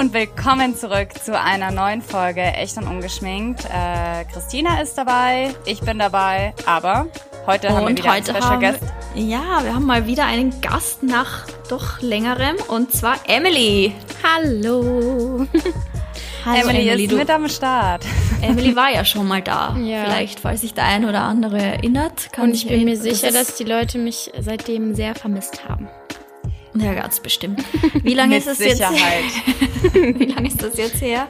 und willkommen zurück zu einer neuen Folge Echt und Ungeschminkt. Äh, Christina ist dabei, ich bin dabei, aber heute und haben wir wieder heute einen Special haben, Guest. Ja, wir haben mal wieder einen Gast nach doch längerem und zwar Emily. Hallo. Hallo Emily, ist du, mit am Start. Emily war ja schon mal da. Ja. Vielleicht, falls sich der ein oder andere erinnert. Kann Und ich bin mir sicher, Das dass die Leute mich seitdem sehr vermisst haben. Ja, ganz bestimmt. Wie lange ist es jetzt Sicherheit. Wie lange ist das jetzt her?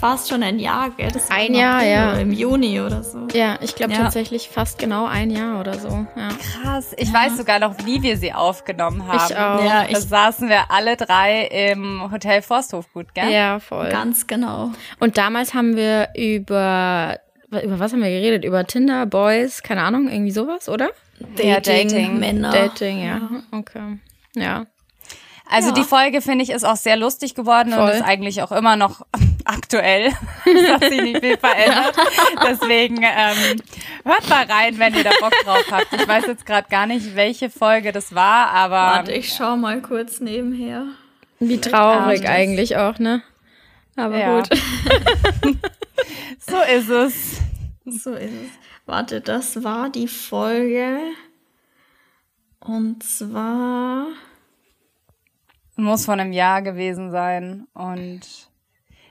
Fast schon ein Jahr, gell? Ein Jahr, ja. Im Juni oder so. Ja, ich glaube Ja. tatsächlich fast genau ein Jahr oder so. Ja. Krass. Ich weiß sogar noch, wie wir sie aufgenommen haben. Ich auch. Ja, Da ich saßen wir alle drei im Hotel Forsthofgut, gell? Ja, voll. ganz genau. Und damals haben wir über über was haben wir geredet? Über Tinder, Boys, keine Ahnung, irgendwie sowas, oder? Ja, Dating. Männer. Dating, ja. Okay. Ja. Also Ja. die Folge finde ich ist auch sehr lustig geworden und Voll. ist eigentlich auch immer noch aktuell. Es hat sich nicht viel verändert. Deswegen ähm, hört mal rein, wenn ihr da Bock drauf habt. Ich weiß jetzt gerade gar nicht, welche Folge das war, aber Warte, ich schau mal kurz nebenher. Wie traurig eigentlich auch, ne? Aber Ja. gut. so ist es. So ist es. Warte, das war die Folge. Und zwar. Muss von einem Jahr gewesen sein und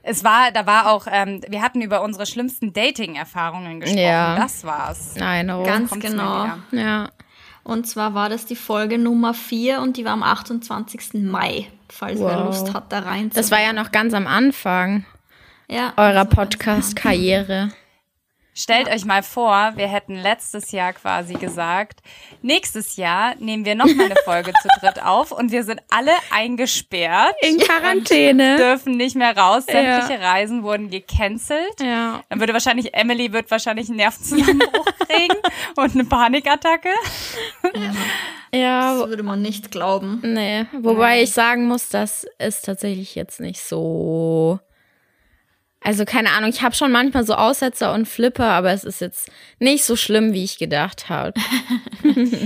es war, da war auch, ähm, wir hatten über unsere schlimmsten Dating-Erfahrungen gesprochen. Ja. Das war's. Nein. Ganz Kommt's genau. Ja. Und zwar war das die Folge Nummer 4 und die war am 28. Mai, falls wer Wow. Lust hat, da rein Das war ja noch ganz am Anfang ja, eurer Podcast-Karriere. Stellt euch mal vor, wir hätten letztes Jahr quasi gesagt, nächstes Jahr nehmen wir noch mal eine Folge zu dritt auf und wir sind alle eingesperrt, In Quarantäne. dürfen nicht mehr raus, Ja. sämtliche Reisen wurden gecancelt. Ja. Dann würde wahrscheinlich, Emily wird wahrscheinlich einen Nervenzusammenbruch kriegen und eine Panikattacke. Ja, Das würde man nicht glauben. Nee, wobei ich sagen muss, das ist tatsächlich jetzt nicht so. Also keine Ahnung, ich habe schon manchmal so Aussetzer und Flipper, aber es ist jetzt nicht so schlimm, wie ich gedacht habe.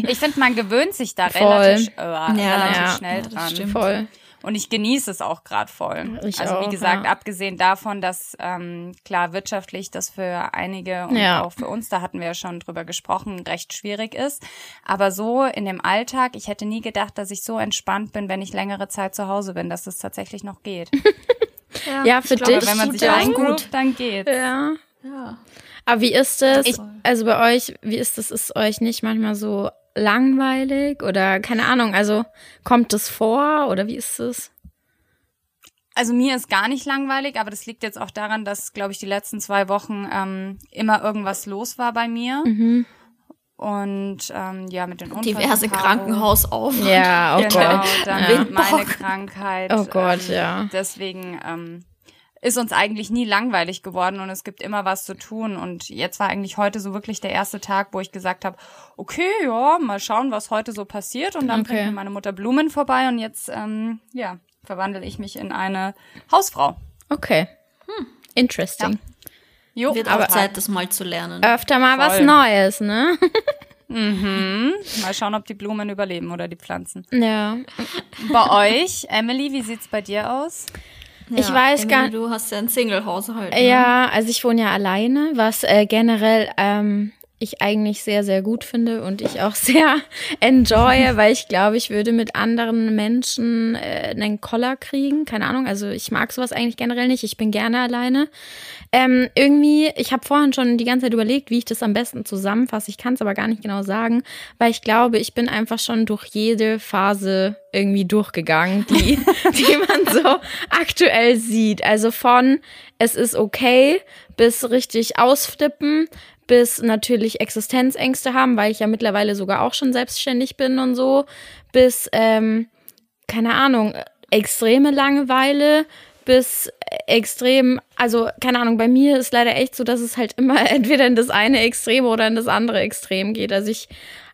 Ich finde, man gewöhnt sich da Voll. relativ, äh, relativ ja. schnell Ja, das dran. stimmt. Voll. Und ich genieße es auch gerade voll. Ich also wie auch, gesagt, ja. abgesehen davon, dass ähm, klar wirtschaftlich das für einige und Ja. auch für uns, da hatten wir ja schon drüber gesprochen, recht schwierig ist. Aber so in dem Alltag, ich hätte nie gedacht, dass ich so entspannt bin, wenn ich längere Zeit zu Hause bin, dass es tatsächlich noch geht. Ja, für ich glaube, dich. Aber wenn man sich eingroovet, dann geht's. Ja. Ja. Aber wie ist es? Ich- also bei euch, wie ist es? Ist euch nicht manchmal so langweilig oder keine Ahnung? Also kommt es vor oder wie ist es? Also mir ist gar nicht langweilig, aber das liegt jetzt auch daran, dass, glaube ich, die letzten zwei Wochen ähm, immer irgendwas los war bei mir. Mhm. Und ähm, ja, mit den Diverse. Krankenhausaufnahmen. Ja, oh Genau, Gott. dann Ja. meine Krankheit. Oh Gott, ähm, ja. Deswegen ähm, ist uns eigentlich nie langweilig geworden und es gibt immer was zu tun. Und jetzt war eigentlich heute so wirklich der erste Tag, wo ich gesagt habe, okay, ja, mal schauen, was heute so passiert. Und dann Okay. bringt mir meine Mutter Blumen vorbei und jetzt, ähm, ja, verwandle ich mich in eine Hausfrau. Okay. Interesting. Jo, Wird aber auch Zeit, das mal zu lernen. Öfter mal was Voll. Neues, ne? mal schauen, ob die Blumen überleben oder die Pflanzen. Ja. Bei euch, Emily, wie sieht's bei dir aus? ich weiß gar- Du hast ja ein Single-Haushalt. ne? Ja, also ich wohne ja alleine, was äh, generell ähm, ich eigentlich sehr, sehr gut finde und ich auch sehr enjoye, weil ich glaube, ich würde mit anderen Menschen äh, einen Koller kriegen. Keine Ahnung, also ich mag sowas eigentlich generell nicht. Ich bin gerne alleine. Ähm, irgendwie, ich habe vorhin schon die ganze Zeit überlegt, wie ich das am besten zusammenfasse. Ich kann es aber gar nicht genau sagen, weil ich glaube, ich bin einfach schon durch jede Phase irgendwie durchgegangen, die, die man so aktuell sieht. Also von es ist okay bis richtig ausflippen, bis natürlich Existenzängste haben, weil ich ja mittlerweile sogar auch schon selbstständig bin und so, bis, ähm, keine Ahnung, extreme Langeweile, bis extrem, also keine Ahnung, bei mir ist leider echt so, dass es halt immer entweder in das eine Extrem oder in das andere Extrem geht. Also ich,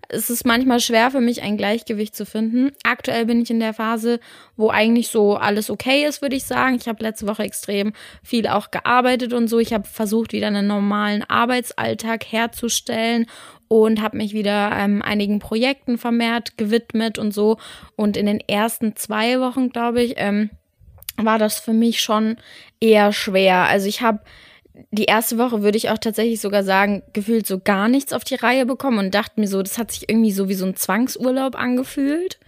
es ist manchmal schwer für mich, ein Gleichgewicht zu finden. Aktuell bin ich in der Phase, wo eigentlich so alles okay ist, würde ich sagen. Ich habe letzte Woche extrem viel auch gearbeitet und so. Ich habe versucht, wieder einen normalen Arbeitsalltag herzustellen und habe mich wieder ähm, einigen Projekten vermehrt gewidmet und so. Und in den ersten zwei Wochen, glaube ich, ähm, war das für mich schon eher schwer. Also ich habe die erste Woche würde ich auch tatsächlich sogar sagen, gefühlt so gar nichts auf die Reihe bekommen und dachte mir so, das hat sich irgendwie so wie so ein Zwangsurlaub angefühlt.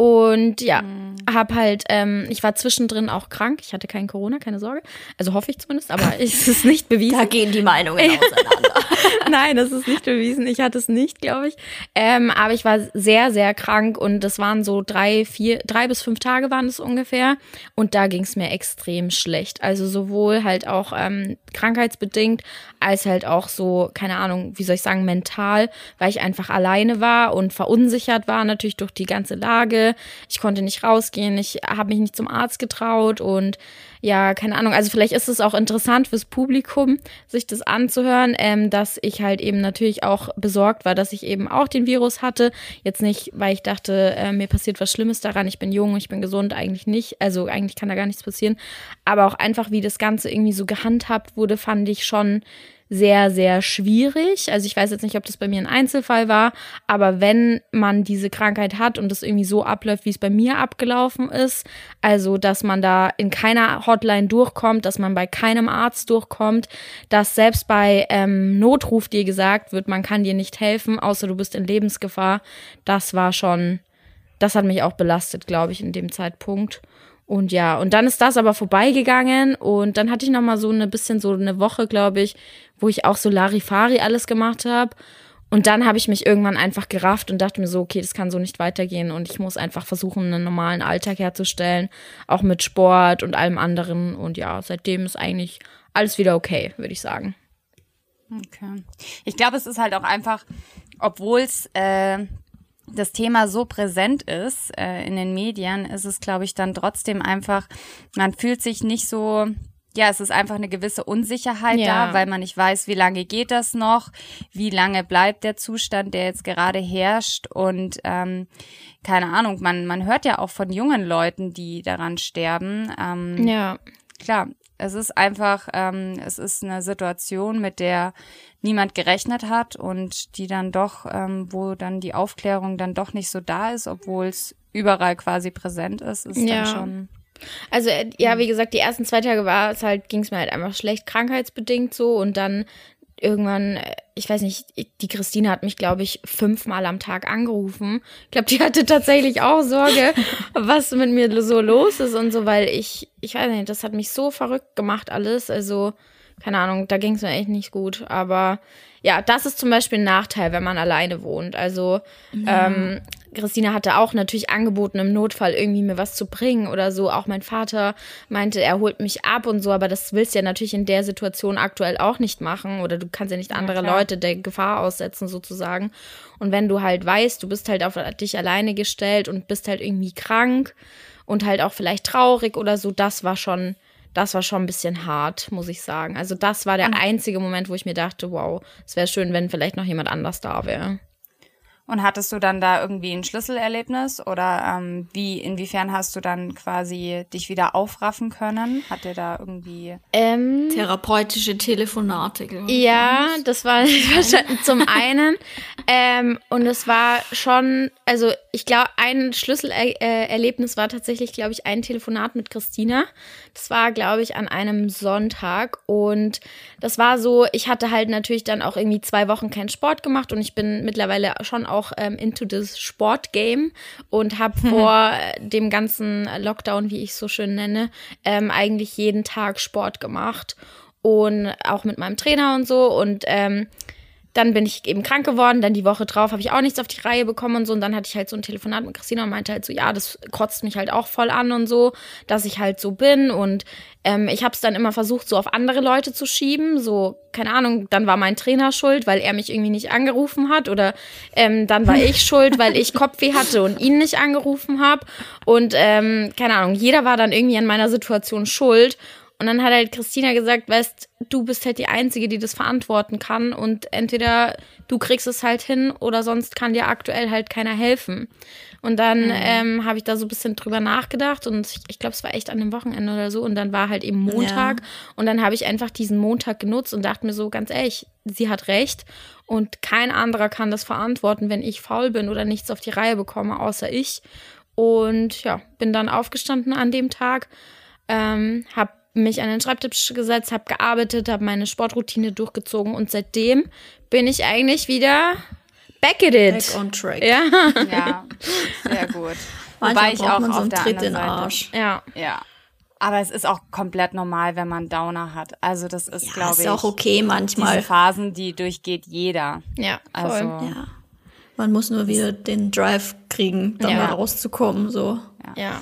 Und ja, mhm. hab halt, ähm, ich war zwischendrin auch krank. Ich hatte kein Corona, keine Sorge. Also hoffe ich zumindest, aber es ist nicht bewiesen. Da gehen die Meinungen auseinander. Nein, das ist nicht bewiesen. Ich hatte es nicht, glaube ich. Ähm, aber ich war sehr, sehr krank und das waren so drei, vier, drei bis fünf Tage waren es ungefähr. Und da ging es mir extrem schlecht. Also sowohl halt auch ähm, krankheitsbedingt, als halt auch so, keine Ahnung, wie soll ich sagen, mental, weil ich einfach alleine war und verunsichert war, natürlich durch die ganze Lage ich konnte nicht rausgehen, ich habe mich nicht zum Arzt getraut und ja, keine Ahnung. Also vielleicht ist es auch interessant fürs Publikum, sich das anzuhören, ähm, dass ich halt eben natürlich auch besorgt war, dass ich eben auch den Virus hatte. Jetzt nicht, weil ich dachte, äh, mir passiert was Schlimmes daran, ich bin jung, ich bin gesund, eigentlich nicht. Also eigentlich kann da gar nichts passieren. Aber auch einfach, wie das Ganze irgendwie so gehandhabt wurde, fand ich schon sehr, sehr schwierig. Also ich weiß jetzt nicht, ob das bei mir ein Einzelfall war, aber wenn man diese Krankheit hat und es irgendwie so abläuft, wie es bei mir abgelaufen ist, also dass man da in keiner Hotline durchkommt, dass man bei keinem Arzt durchkommt, dass selbst bei ähm, Notruf dir gesagt wird, man kann dir nicht helfen, außer du bist in Lebensgefahr, das war schon, das hat mich auch belastet, glaube ich, in dem Zeitpunkt. Und ja, und dann ist das aber vorbeigegangen und dann hatte ich noch mal so eine bisschen so eine Woche, glaube ich, wo ich auch so Larifari alles gemacht habe. Und dann habe ich mich irgendwann einfach gerafft und dachte mir so, okay, das kann so nicht weitergehen und ich muss einfach versuchen, einen normalen Alltag herzustellen, auch mit Sport und allem anderen. Und ja, seitdem ist eigentlich alles wieder okay, würde ich sagen. Okay. Ich glaube, es ist halt auch einfach, obwohl es äh, das Thema so präsent ist äh, in den Medien, ist es, glaube ich, dann trotzdem einfach, man fühlt sich nicht so, ja, es ist einfach eine gewisse Unsicherheit ja. da, weil man nicht weiß, wie lange geht das noch, wie lange bleibt der Zustand, der jetzt gerade herrscht und ähm, keine Ahnung, man, man hört ja auch von jungen Leuten, die daran sterben. Ähm, ja. Klar, es ist einfach, ähm, es ist eine Situation, mit der niemand gerechnet hat und die dann doch, ähm, wo dann die Aufklärung dann doch nicht so da ist, obwohl es überall quasi präsent ist, ist ja. dann schon. Also äh, ja, wie gesagt, die ersten zwei Tage war es halt, ging es mir halt einfach schlecht, krankheitsbedingt so und dann irgendwann, äh, ich weiß nicht, die Christine hat mich, glaube ich, fünfmal am Tag angerufen. Ich glaube, die hatte tatsächlich auch Sorge, was mit mir so los ist und so, weil ich, ich weiß nicht, das hat mich so verrückt gemacht alles. Also, keine Ahnung, da ging es mir echt nicht gut. Aber ja, das ist zum Beispiel ein Nachteil, wenn man alleine wohnt. Also ja. ähm, Christina hatte auch natürlich angeboten, im Notfall irgendwie mir was zu bringen oder so. Auch mein Vater meinte, er holt mich ab und so, aber das willst du ja natürlich in der Situation aktuell auch nicht machen. Oder du kannst ja nicht andere ja, Leute der Gefahr aussetzen, sozusagen. Und wenn du halt weißt, du bist halt auf dich alleine gestellt und bist halt irgendwie krank und halt auch vielleicht traurig oder so, das war schon das war schon ein bisschen hart, muss ich sagen. Also das war der einzige Moment, wo ich mir dachte, wow, es wäre schön, wenn vielleicht noch jemand anders da wäre. Und hattest du dann da irgendwie ein Schlüsselerlebnis oder ähm, wie inwiefern hast du dann quasi dich wieder aufraffen können? Hat dir da irgendwie ähm, therapeutische Telefonate? Ja, das war zum einen ähm, und es war schon, also ich glaube, ein Schlüsselerlebnis war tatsächlich, glaube ich, ein Telefonat mit Christina. Das war, glaube ich, an einem Sonntag und das war so, ich hatte halt natürlich dann auch irgendwie zwei Wochen keinen Sport gemacht und ich bin mittlerweile schon auch ähm, into das Sportgame und habe vor dem ganzen Lockdown, wie ich es so schön nenne, ähm, eigentlich jeden Tag Sport gemacht und auch mit meinem Trainer und so und ähm, dann bin ich eben krank geworden, dann die Woche drauf habe ich auch nichts auf die Reihe bekommen und so. Und dann hatte ich halt so ein Telefonat mit Christina und meinte halt so, ja, das kotzt mich halt auch voll an und so, dass ich halt so bin. Und ähm, ich habe es dann immer versucht, so auf andere Leute zu schieben. So, keine Ahnung, dann war mein Trainer schuld, weil er mich irgendwie nicht angerufen hat. Oder ähm, dann war ich schuld, weil ich Kopfweh hatte und ihn nicht angerufen habe. Und ähm, keine Ahnung, jeder war dann irgendwie an meiner Situation schuld. Und dann hat halt Christina gesagt, weißt, du bist halt die Einzige, die das verantworten kann und entweder du kriegst es halt hin oder sonst kann dir aktuell halt keiner helfen. Und dann mhm. ähm, habe ich da so ein bisschen drüber nachgedacht und ich, ich glaube, es war echt an dem Wochenende oder so und dann war halt eben Montag ja. und dann habe ich einfach diesen Montag genutzt und dachte mir so ganz ehrlich, sie hat recht und kein anderer kann das verantworten, wenn ich faul bin oder nichts auf die Reihe bekomme, außer ich. Und ja, bin dann aufgestanden an dem Tag ähm, habe mich an den Schreibtisch gesetzt, habe gearbeitet, habe meine Sportroutine durchgezogen und seitdem bin ich eigentlich wieder back at it. Back on track. Ja. Ja, sehr gut. Manchmal Wobei ich braucht auch man so auf einen der Tritt anderen in den Seite. Arsch. Ja. Ja. Aber es ist auch komplett normal, wenn man Downer hat. Also das ist, Ja, glaube ist ich, ja auch okay diese manchmal. Phasen, die durchgeht jeder. Ja, voll. Also Ja. Man muss nur wieder den Drive kriegen, da Ja. mal rauszukommen, so. ja,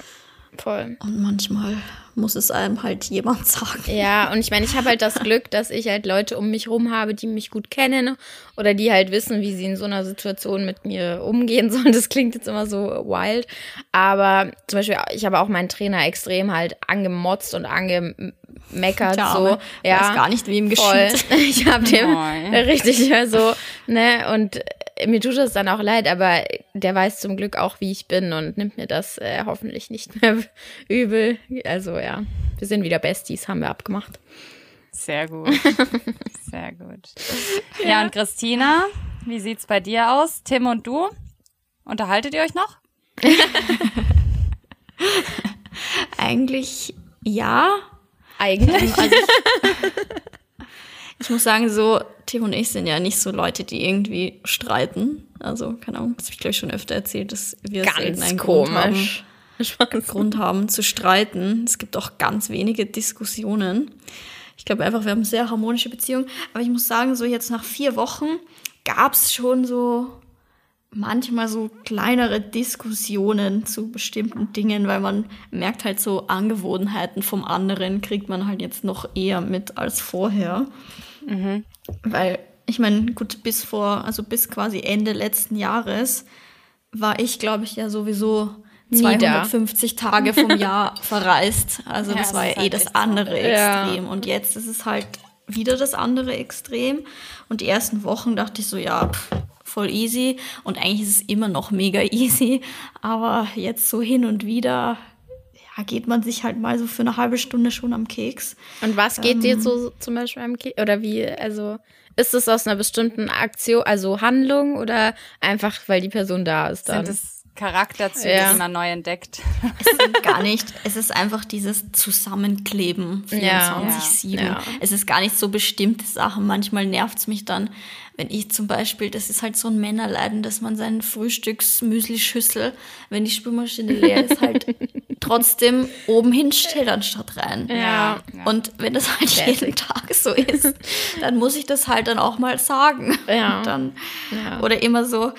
voll. Und manchmal muss es einem halt jemand sagen. Ja, und ich meine, ich habe halt das Glück, dass ich halt Leute um mich rum habe, die mich gut kennen oder die halt wissen, wie sie in so einer Situation mit mir umgehen sollen. Das klingt jetzt immer so wild. Aber zum Beispiel, ich habe auch meinen Trainer extrem halt angemotzt und angemeckert. Der so, ja. weiß gar nicht, wie ihm geschieht. Ich habe dem Moin. richtig so, ne, und mir tut das dann auch leid, aber der weiß zum Glück auch, wie ich bin und nimmt mir das äh, hoffentlich nicht mehr übel. Also ja, wir sind wieder Besties, haben wir abgemacht. Sehr gut. Sehr gut. Ja, und Christina, wie sieht's bei dir aus? Tim und du? Unterhaltet ihr euch noch? Eigentlich ja. Eigentlich. Also ich, ich muss sagen, so, Tim und ich sind ja nicht so Leute, die irgendwie streiten. Also, keine Ahnung, das habe ich, glaube ich, schon öfter erzählt, dass wir Ganz einen Grund haben, komisch. Grund haben zu streiten. Es gibt auch ganz wenige Diskussionen. Ich glaube einfach, wir haben eine sehr harmonische Beziehung. Aber ich muss sagen, so jetzt nach vier Wochen gab es schon so manchmal so kleinere Diskussionen zu bestimmten Dingen, weil man merkt halt so Angewohnheiten vom anderen kriegt man halt jetzt noch eher mit als vorher. Weil ich meine, gut, bis vor, also bis quasi Ende letzten Jahres war ich, glaube ich, ja sowieso Nie da. 250 Tage vom Jahr verreist. Also Ja, das war ja eh halt das andere Ja. Extrem. Und jetzt ist es halt wieder das andere Extrem. Und die ersten Wochen dachte ich so, ja, pff, voll easy. Und eigentlich ist es immer noch mega easy. Aber jetzt so hin und wieder, ja, geht man sich halt mal so für eine halbe Stunde schon am Keks. Und was geht dir so zum Beispiel am Ki Oder wie, also ist es aus einer bestimmten Aktion, also Handlung oder einfach, weil die Person da ist dann? Sind es Charakterzüge, Ja. die man neu entdeckt? Es sind gar nicht, es ist einfach dieses Zusammenkleben Ja, 24-7. ja. Es ist gar nicht so bestimmte Sachen. Manchmal nervt es mich dann, wenn ich zum Beispiel, das ist halt so ein Männerleiden, dass man seinen Frühstücksmüsli-Schüssel, wenn die Spülmaschine leer ist, halt trotzdem oben hinstellt anstatt rein. Ja. Und wenn das halt jeden Tag so ist, dann muss ich das halt dann auch mal sagen. Ja. Und dann, Ja. Oder immer so,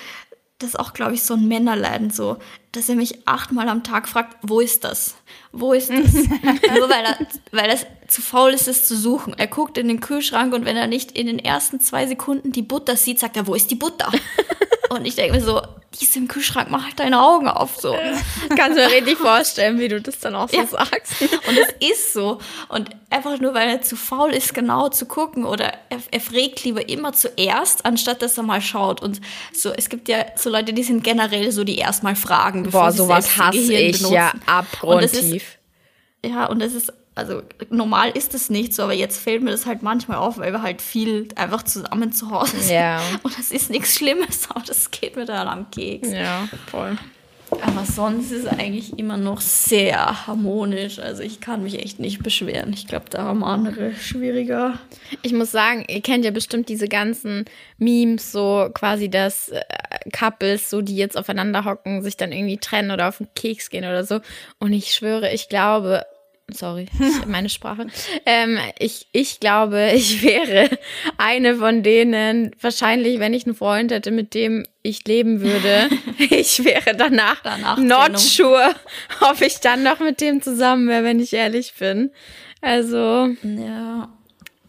das ist auch, glaube ich, so ein Männerleiden, so, dass er mich achtmal am Tag fragt, wo ist das? Wo ist das? Nur weil er, weil er zu faul ist, es zu suchen. Er guckt in den Kühlschrank und wenn er nicht in den ersten zwei Sekunden die Butter sieht, sagt er, wo ist die Butter? Und ich denke mir so, die ist im Kühlschrank, mach halt deine Augen auf, so. Kannst du mir richtig vorstellen, wie du das dann auch so Ja. sagst. Und es ist so. Und einfach nur, weil er zu faul ist, genau zu gucken oder er, er fragt lieber immer zuerst, anstatt dass er mal schaut. Und so, es gibt ja so Leute, die sind generell so, die erstmal fragen, bevor Boah, sie sowas hasse Gehirn ich ja benutzen. Und ist, abgrundtief. ja, und das ist, also normal ist es nicht so, aber jetzt fällt mir das halt manchmal auf, weil wir halt viel einfach zusammen zu Hause sind. Ja. Und das ist nichts Schlimmes, aber das geht mir dann am Keks. Ja, voll. Aber sonst ist es eigentlich immer noch sehr harmonisch. Also ich kann mich echt nicht beschweren. Ich glaube, da haben andere schwieriger. Ich muss sagen, ihr kennt ja bestimmt diese ganzen Memes, so quasi, dass äh, Couples, so die jetzt aufeinander hocken, sich dann irgendwie trennen oder auf den Keks gehen oder so. Und ich schwöre, ich glaube, sorry, meine Sprache, ähm, ich, ich glaube, ich wäre eine von denen, wahrscheinlich, wenn ich einen Freund hätte, mit dem ich leben würde, ich wäre danach, Danach not sure, ob ich dann noch mit dem zusammen wäre, wenn ich ehrlich bin. Also, Ja.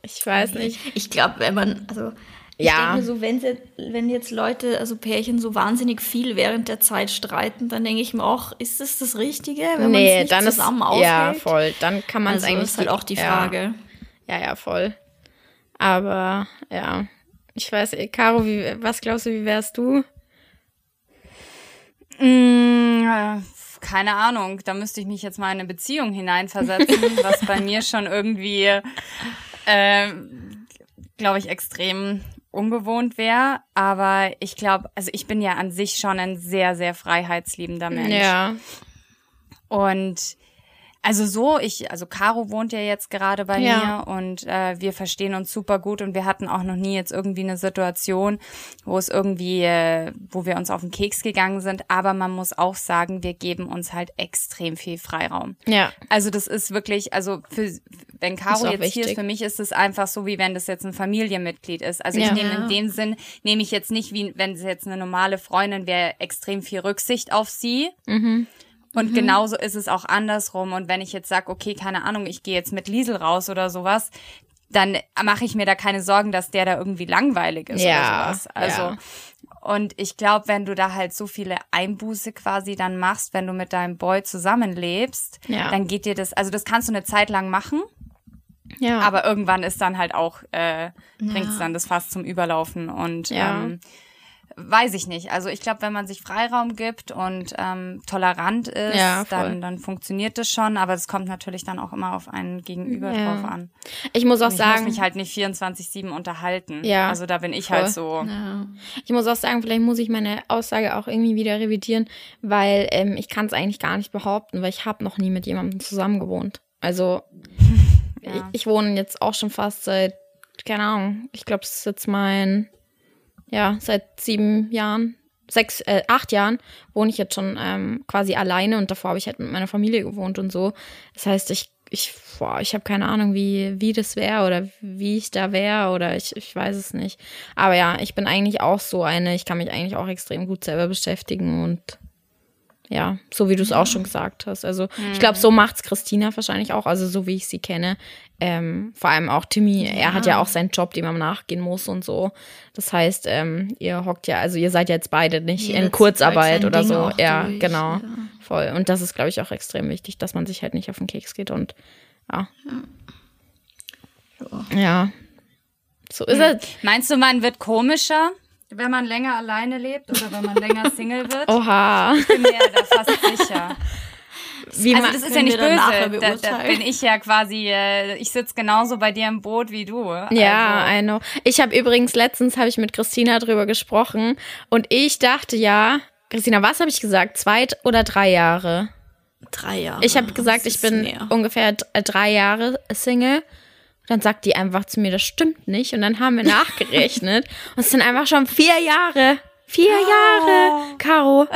ich weiß nicht. Ich glaube, wenn man, also ich Ja. denke mir so, wenn, sie, wenn jetzt Leute, also Pärchen so wahnsinnig viel während der Zeit streiten, dann denke ich mir auch, ist das das Richtige, wenn man nee, nicht dann ist zusammen ja aushält? voll. Dann kann man es Also eigentlich ist halt auch die Frage. Ja, ja, ja, voll. Aber ja, ich weiß, eh, Caro, wie, was glaubst du, wie wärst du? Mm, äh, keine Ahnung, da müsste ich mich jetzt mal in eine Beziehung hineinversetzen, was bei mir schon irgendwie, äh, glaube ich, extrem ungewohnt wäre. Aber ich glaube, also ich bin ja an sich schon ein sehr, sehr freiheitsliebender Mensch. Ja, Und Also so, ich, also Caro wohnt ja jetzt gerade bei Ja. mir und äh, wir verstehen uns super gut und wir hatten auch noch nie jetzt irgendwie eine Situation, wo es irgendwie, äh, wo wir uns auf den Keks gegangen sind. Aber man muss auch sagen, wir geben uns halt extrem viel Freiraum. Ja. Also das ist wirklich, also für, wenn Caro jetzt hier ist, wichtig. für mich ist es einfach so, wie wenn das jetzt ein Familienmitglied ist. Also Ja. ich nehme in dem Sinn, nehme ich jetzt nicht, wie wenn es jetzt eine normale Freundin wäre, extrem viel Rücksicht auf sie. Mhm. Und genauso ist es auch andersrum. Und wenn ich jetzt sage, okay, keine Ahnung, ich gehe jetzt mit Liesel raus oder sowas, dann mache ich mir da keine Sorgen, dass der da irgendwie langweilig ist Ja, oder sowas. Also ja. und ich glaube, wenn du da halt so viele Einbuße quasi dann machst, wenn du mit deinem Boy zusammenlebst, Ja. dann geht dir das, also das kannst du eine Zeit lang machen, Ja. aber irgendwann ist dann halt auch, äh, bringt es dann das Fass zum Überlaufen und ähm, weiß ich nicht. Also ich glaube, wenn man sich Freiraum gibt und ähm, tolerant ist, Ja, dann, dann funktioniert das schon, aber es kommt natürlich dann auch immer auf einen Gegenüber Ja. drauf an. ich muss auch ich sagen, muss mich halt nicht 24-7 unterhalten. Ja, Also da bin ich voll. halt so. Ja. Ich muss auch sagen, vielleicht muss ich meine Aussage auch irgendwie wieder revidieren, weil ähm, ich kann es eigentlich gar nicht behaupten, weil ich habe noch nie mit jemandem zusammen gewohnt. Also ich, ich wohne jetzt auch schon fast seit, keine Ahnung, ich glaube, es ist jetzt mein, ja, seit sieben Jahren, sechs, äh, acht Jahren wohne ich jetzt schon ähm, quasi alleine und davor habe ich halt mit meiner Familie gewohnt und so. Das heißt, ich ich, boah, ich habe keine Ahnung, wie, wie das wäre oder wie ich da wäre oder ich, ich weiß es nicht. Aber ja, ich bin eigentlich auch so eine, ich kann mich eigentlich auch extrem gut selber beschäftigen und ja, so wie du es auch schon gesagt hast. Also ich glaube, so macht's Christina wahrscheinlich auch, also so wie ich sie kenne. Ähm, vor allem auch Timmy, er hat ja auch seinen Job, dem man nachgehen muss und so. Das heißt, ähm, ihr hockt ja, also ihr seid jetzt beide nicht Jeder in Kurzarbeit oder Ding so. Ja, durch, genau. ja. Voll. Und das ist, glaube ich, auch extrem wichtig, dass man sich halt nicht auf den Keks geht und ja. Ja. So ist es. Meinst du, man wird komischer, wenn man länger alleine lebt oder wenn man länger Single wird? Oha. Ich bin mir da fast sicher. Wie Also das ist ja nicht böse. Da, da bin ich ja quasi, äh, ich sitze genauso bei dir im Boot wie du. Ja, also, I know. Ich habe übrigens letztens habe ich mit Christina drüber gesprochen und ich dachte ja, Christina, was habe ich gesagt? Zwei oder drei Jahre? Drei Jahre. Ich habe gesagt, ich bin mehr. ungefähr äh, drei Jahre Single. Dann sagt die einfach zu mir, das stimmt nicht. Und dann haben wir nachgerechnet. und es sind einfach schon vier Jahre. Vier Jahre, Caro.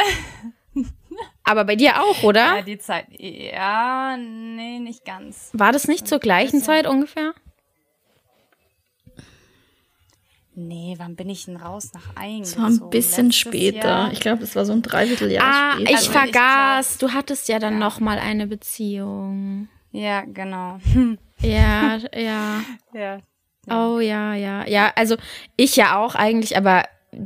Aber bei dir auch, ja, oder? die Zeit. Ja, nee, nicht ganz. War das nicht zur gleichen Zeit ungefähr? Nee, wann bin ich denn raus nach Eingezogen? Das war ein bisschen Letztes später. Jahr? Ich glaube, das war so ein Dreivierteljahr Ah, später. ich Also ich vergaß. Du hattest ja dann noch mal eine Beziehung. Ja, genau. Ja, ja. Ja. Oh ja, ja. Ja, also ich ja auch eigentlich, aber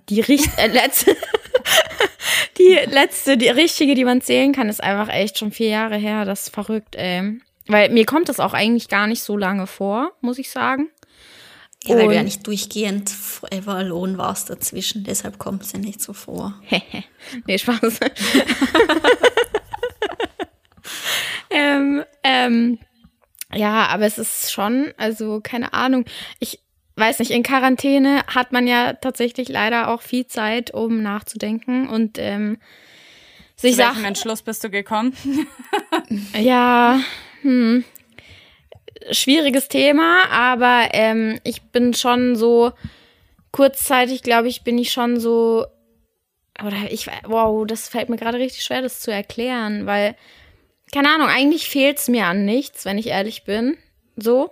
die richt äh, letzte die letzte, die richtige, die man zählen kann, ist einfach echt schon vier Jahre her. Das ist verrückt, ey. Weil mir kommt das auch eigentlich gar nicht so lange vor, muss ich sagen. ja, weil du ja und- nicht durchgehend forever alone warst dazwischen. Deshalb kommt es ja nicht so vor. nee, Spaß. ähm, ähm, ja, aber es ist schon, also keine Ahnung. Ich weiß nicht, in Quarantäne hat man ja tatsächlich leider auch viel Zeit, um nachzudenken und ähm, sich Zu welchem Sachen. Entschluss bist du gekommen? Ja, hm. Schwieriges Thema, aber ähm, ich bin schon so kurzzeitig, glaube ich, bin ich schon so oder ich wow, das fällt mir gerade richtig schwer, das zu erklären, weil keine Ahnung, eigentlich fehlt's mir an nichts, wenn ich ehrlich bin, so.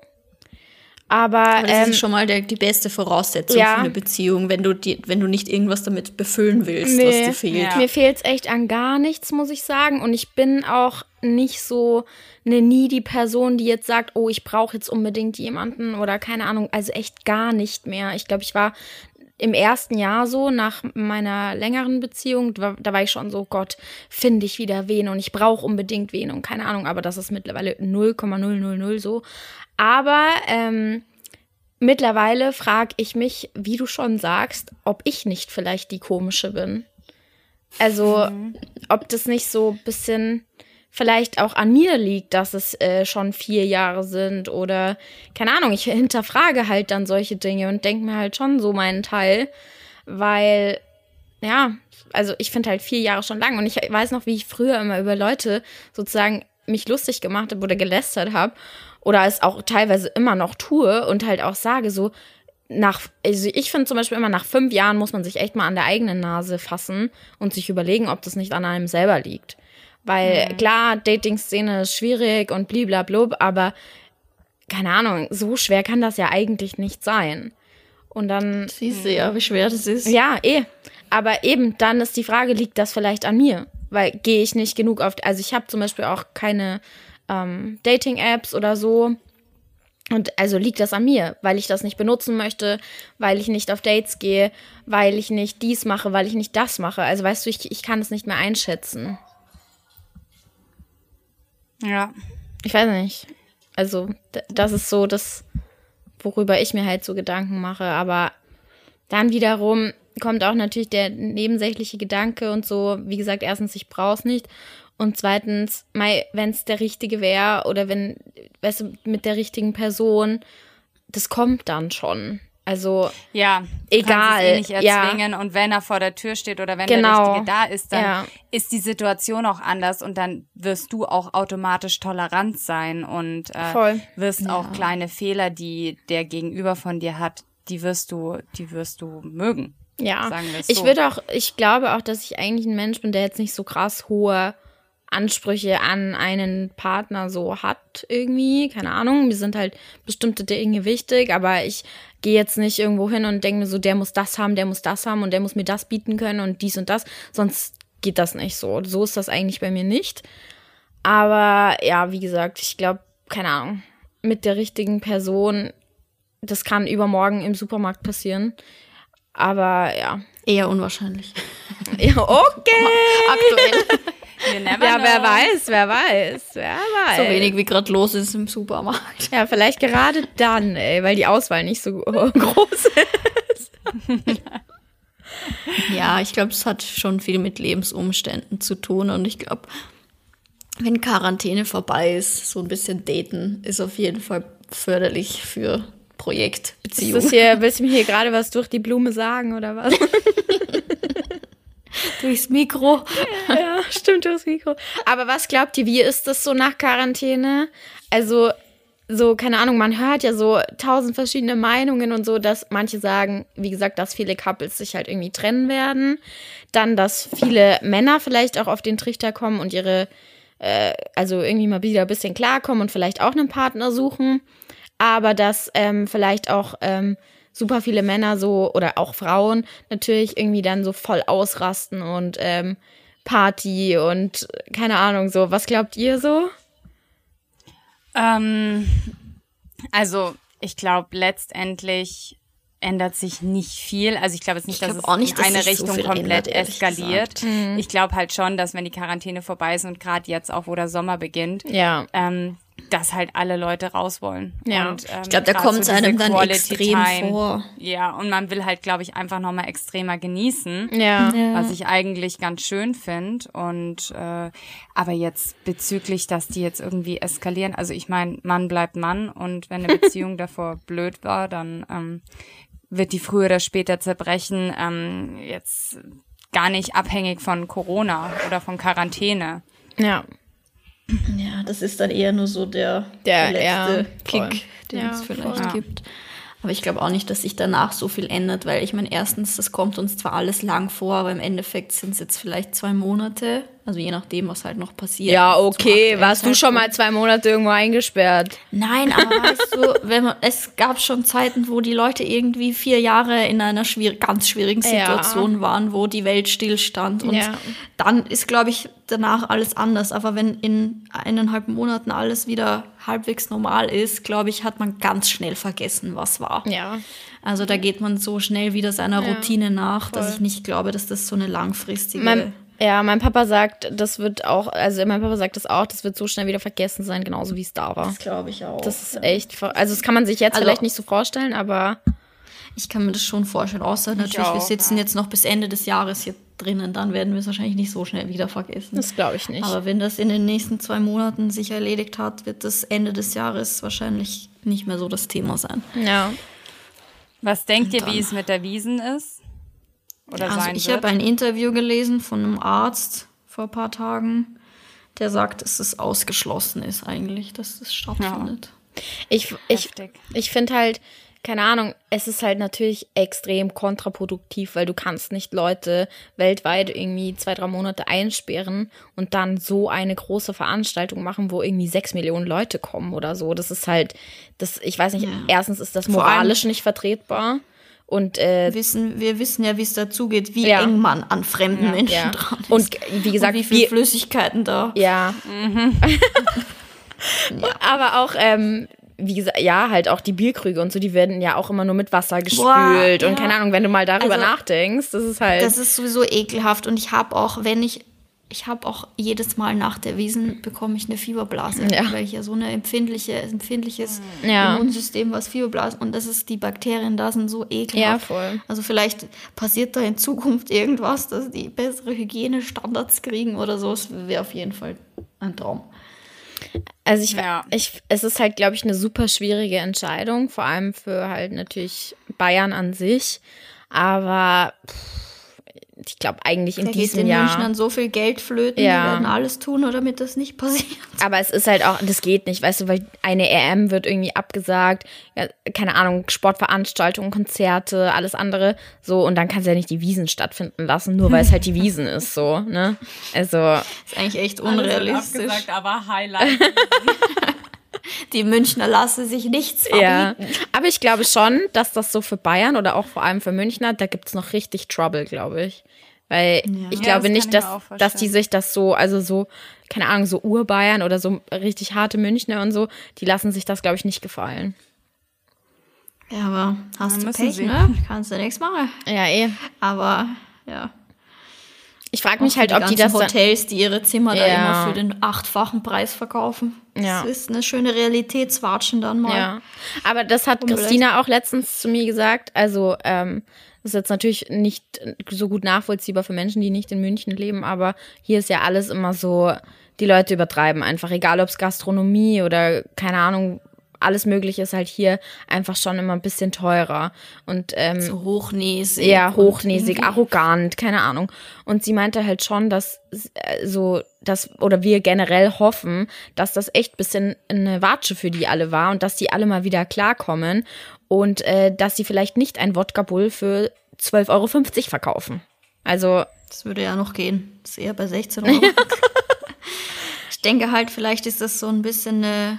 Aber, Aber das ähm, ist schon mal der, die beste Voraussetzung ja. für eine Beziehung, wenn du, die, wenn du nicht irgendwas damit befüllen willst, Nee. was dir fehlt. Ja. Mir fehlt's echt an gar nichts, muss ich sagen. Und ich bin auch nicht so eine needy Person, die jetzt sagt, oh, ich brauche jetzt unbedingt jemanden oder keine Ahnung. Also echt gar nicht mehr. Ich glaube, ich war im ersten Jahr so, nach meiner längeren Beziehung, da, da war ich schon so, Gott, finde ich wieder wen und ich brauche unbedingt wen und keine Ahnung, aber das ist mittlerweile 0,000 so. Aber ähm, mittlerweile frage ich mich, wie du schon sagst, ob ich nicht vielleicht die komische bin. Also, ob das nicht so ein bisschen vielleicht auch an mir liegt, dass es äh, schon vier Jahre sind oder keine Ahnung, ich hinterfrage halt dann solche Dinge und denke mir halt schon so meinen Teil, weil ja, also ich finde halt vier Jahre schon lang und ich weiß noch, wie ich früher immer über Leute sozusagen mich lustig gemacht habe oder gelästert habe oder es auch teilweise immer noch tue und halt auch sage so, nach, also ich finde zum Beispiel immer, nach fünf Jahren muss man sich echt mal an der eigenen Nase fassen und sich überlegen, ob das nicht an einem selber liegt. Weil mhm. klar, Dating-Szene ist schwierig und bliblablub, aber keine Ahnung, so schwer kann das ja eigentlich nicht sein. Und dann. Siehst du ja, wie schwer das ist. Ja, eh. Aber eben, dann ist die Frage, liegt das vielleicht an mir? Weil gehe ich nicht genug auf. Also ich habe zum Beispiel auch keine ähm, Dating-Apps oder so. Und also liegt das an mir, weil ich das nicht benutzen möchte, weil ich nicht auf Dates gehe, weil ich nicht dies mache, weil ich nicht das mache. Also weißt du, ich, ich kann es nicht mehr einschätzen. Ja. Ich weiß nicht. Also, das ist so das, worüber ich mir halt so Gedanken mache. Aber dann wiederum kommt auch natürlich der nebensächliche Gedanke und so, wie gesagt, erstens, ich brauch's nicht. Und zweitens, wenn es der Richtige wäre oder wenn, weißt du, mit der richtigen Person, das kommt dann schon. Also ja, egal. Eh nicht erzwingen ja. und wenn er vor der Tür steht oder wenn genau. der Richtige da ist, dann ja. ist die Situation auch anders und dann wirst du auch automatisch tolerant sein und äh, wirst ja. auch kleine Fehler, die der Gegenüber von dir hat, die wirst du, die wirst du mögen. Ja, so. ich würde auch, ich glaube auch, dass ich eigentlich ein Mensch bin, der jetzt nicht so krass hohe Ansprüche an einen Partner so hat irgendwie. Keine Ahnung, mir sind halt bestimmte Dinge wichtig, aber ich gehe jetzt nicht irgendwo hin und denke mir so, der muss das haben, der muss das haben und der muss mir das bieten können und dies und das. Sonst geht das nicht so. So ist das eigentlich bei mir nicht. Aber ja, wie gesagt, ich glaube, keine Ahnung, mit der richtigen Person, das kann übermorgen im Supermarkt passieren. Aber ja. Eher unwahrscheinlich. Ja, okay. Aktuell. Ja, wer weiß, wer weiß, wer weiß. So wenig wie gerade los ist im Supermarkt. Ja, vielleicht gerade dann, ey, weil die Auswahl nicht so groß ist. ja, ich glaube, es hat schon viel mit Lebensumständen zu tun und ich glaube, wenn Quarantäne vorbei ist, so ein bisschen daten ist auf jeden Fall förderlich für Projektbeziehungen. Ist das hier, willst du mir hier gerade was durch die Blume sagen oder was? Durchs Mikro. Ja, stimmt, durchs Mikro. Aber was glaubt ihr, wie ist das so nach Quarantäne? Also, so, keine Ahnung, man hört ja so tausend verschiedene Meinungen und so, dass manche sagen, wie gesagt, dass viele Couples sich halt irgendwie trennen werden. Dann, dass viele Männer vielleicht auch auf den Trichter kommen und ihre, äh, also irgendwie mal wieder ein bisschen klarkommen und vielleicht auch einen Partner suchen. Aber dass ähm, vielleicht auch ähm, super viele Männer so oder auch Frauen natürlich irgendwie dann so voll ausrasten und ähm, Party und keine Ahnung so. Was glaubt ihr so? Ähm, also ich glaube letztendlich ändert sich nicht viel. Also ich glaube jetzt nicht, dass es nicht, in eine Richtung so komplett ändert, eskaliert. Mhm. Ich glaube halt schon, dass wenn die Quarantäne vorbei ist und gerade jetzt auch, wo der Sommer beginnt, ja. ähm, dass halt alle Leute raus wollen. Ja. Und, ähm, ich glaube, da kommt es so einem dann extrem Time, vor. Ja, und man will halt, glaube ich, einfach nochmal extremer genießen. Ja. ja. Was ich eigentlich ganz schön finde. Und äh, aber jetzt bezüglich, dass die jetzt irgendwie eskalieren, also ich meine, Mann bleibt Mann und wenn eine Beziehung davor blöd war, dann ähm, wird die früher oder später zerbrechen. Ähm, jetzt gar nicht abhängig von Corona oder von Quarantäne. Ja. Ja, das ist dann eher nur so der, der, der letzte ja, Kick, den ja, es vielleicht voll. gibt. Aber ich glaube auch nicht, dass sich danach so viel ändert, weil ich meine, erstens, das kommt uns zwar alles lang vor, aber im Endeffekt sind es jetzt vielleicht zwei Monate. Also je nachdem, was halt noch passiert. Ja, okay. Warst du schon mal zwei Monate irgendwo eingesperrt? Nein, aber weißt du, wenn man, es gab schon Zeiten, wo die Leute irgendwie vier Jahre in einer schwier ganz schwierigen Situation ja. waren, wo die Welt stillstand. Und ja. dann ist, glaube ich, danach alles anders. Aber wenn in eineinhalb Monaten alles wieder halbwegs normal ist, glaube ich, hat man ganz schnell vergessen, was war. Ja. Also da geht man so schnell wieder seiner ja, Routine nach, voll. dass ich nicht glaube, dass das so eine langfristige. Mein, ja, mein Papa sagt, das wird auch, also mein Papa sagt das auch, das wird so schnell wieder vergessen sein, genauso wie es da war. Das glaube ich auch. Das ist ja. echt, also das kann man sich jetzt also, vielleicht nicht so vorstellen, aber. Ich kann mir das schon vorstellen, außer natürlich, auch, wir sitzen ja. jetzt noch bis Ende des Jahres hier drinnen, dann werden wir es wahrscheinlich nicht so schnell wieder vergessen. Das glaube ich nicht. Aber wenn das in den nächsten zwei Monaten sich erledigt hat, wird das Ende des Jahres wahrscheinlich nicht mehr so das Thema sein. Ja. Was denkt ihr, wie es mit der Wiesen ist? Oder also sein ich habe ein Interview gelesen von einem Arzt vor ein paar Tagen, der sagt, dass es ausgeschlossen ist eigentlich, dass es stattfindet. Ich, ich, Heftig. ich finde halt, keine Ahnung, es ist halt natürlich extrem kontraproduktiv, weil du kannst nicht Leute weltweit irgendwie zwei, drei Monate einsperren und dann so eine große Veranstaltung machen, wo irgendwie sechs Millionen Leute kommen oder so. Das ist halt, das, ich weiß nicht, erstens ist das Vor allem- moralisch nicht vertretbar. Und äh, Wissen, wir wissen ja, wie es dazugeht, wie Ja. eng man an fremden Menschen ja. dran ist. Und wie gesagt, und wie viel wir- Flüssigkeiten da. Ja. Aber auch, ähm, wie gesagt, ja, halt auch die Bierkrüge und so, die werden ja auch immer nur mit Wasser gespült. Boah, und ja. keine Ahnung, wenn du mal darüber Also, nachdenkst, das ist halt. Das ist sowieso ekelhaft und ich habe auch, wenn ich, ich habe auch jedes Mal nach der Wiesen bekomme ich eine Fieberblase, Ja. weil ich ja so eine empfindliche, empfindliches Ja. Immunsystem, was Fieberblasen und das ist, die Bakterien da sind so ekelhaft. Ja, voll. Also vielleicht passiert da in Zukunft irgendwas, dass die bessere Hygienestandards kriegen oder so. Es wäre auf jeden Fall ein Traum. Also ich, Ja. ich, es ist halt, glaube ich, eine super schwierige Entscheidung, vor allem für halt natürlich Bayern an sich. Aber pff, ich glaube eigentlich in Da geht diesem den Jahr. Münchnern so viel Geld flöten, Ja. die werden alles tun, damit das nicht passiert. Aber es ist halt auch, das geht nicht, weißt du, weil eine EM wird irgendwie abgesagt, ja, keine Ahnung, Sportveranstaltungen, Konzerte, alles andere, so, und dann kannst du ja nicht die Wiesen stattfinden lassen, nur weil es halt die Wiesen ist, so, ne? Also, Das ist eigentlich echt unrealistisch. Abgesagt, aber Highlight. Die Münchner lassen sich nichts ja. verbieten. Aber ich glaube schon, dass das so für Bayern oder auch vor allem für Münchner, da gibt's noch richtig Trouble, glaube ich. Weil ich Ja, glaube das nicht, ich dass, dass die sich das so, also so, keine Ahnung, so Urbayern oder so richtig harte Münchner und so, die lassen sich das, glaube ich, nicht gefallen. Ja, aber hast Ja, du Pech, sie. ne? Kannst du nichts machen. Ja, eh. Aber ja. Ich frage mich halt, die ob die das Hotels, die ihre Zimmer da Ja. immer für den achtfachen Preis verkaufen. Ja. Das ist eine schöne Realitätswatschen dann mal. Ja, aber das hat. Christina auch letztens zu mir gesagt. Also, ähm, das ist jetzt natürlich nicht so gut nachvollziehbar für Menschen, die nicht in München leben, aber hier ist ja alles immer so, die Leute übertreiben einfach, egal ob es Gastronomie oder keine Ahnung, alles Mögliche ist halt hier einfach schon immer ein bisschen teurer. Und ähm, So hochnäsig. ja, hochnäsig, arrogant, keine Ahnung. Und sie meinte halt schon, dass äh, so, dass, oder wir generell hoffen, dass das echt bisschen eine Watsche für die alle war und dass die alle mal wieder klarkommen und äh, dass sie vielleicht nicht ein Wodka Bull für 12,50 Euro verkaufen. Also, Das würde ja noch gehen. Das ist eher bei 16 Euro. ich denke halt, vielleicht ist das so ein bisschen eine,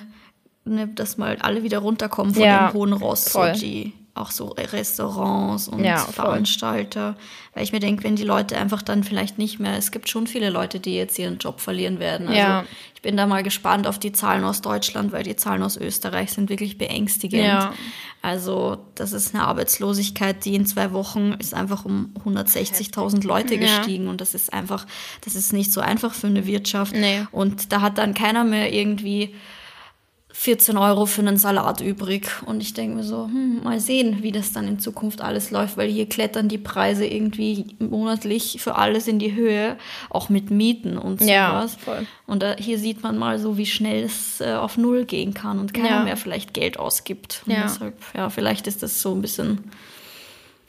eine dass mal alle wieder runterkommen von Ja, dem hohen Ross. Voll. die, auch so Restaurants und Ja. Veranstalter. Weil ich mir denke, wenn die Leute einfach dann vielleicht nicht mehr, es gibt schon viele Leute, die jetzt ihren Job verlieren werden. Also Ja. ich bin da mal gespannt auf die Zahlen aus Deutschland, weil die Zahlen aus Österreich sind wirklich beängstigend. Ja. Also das ist eine Arbeitslosigkeit, die in zwei Wochen ist einfach um 160.000 Leute gestiegen und das ist einfach, das ist nicht so einfach für eine Wirtschaft. Nee. Und da hat dann keiner mehr irgendwie 14 Euro für einen Salat übrig. Und ich denke mir so, hm, mal sehen, wie das dann in Zukunft alles läuft, weil hier klettern die Preise irgendwie monatlich für alles in die Höhe, auch mit Mieten und Ja, sowas. voll. Und da, hier sieht man mal so, wie schnell es äh, auf Null gehen kann und keiner Ja. mehr vielleicht Geld ausgibt. Und Ja. deshalb, ja, vielleicht ist das so ein bisschen,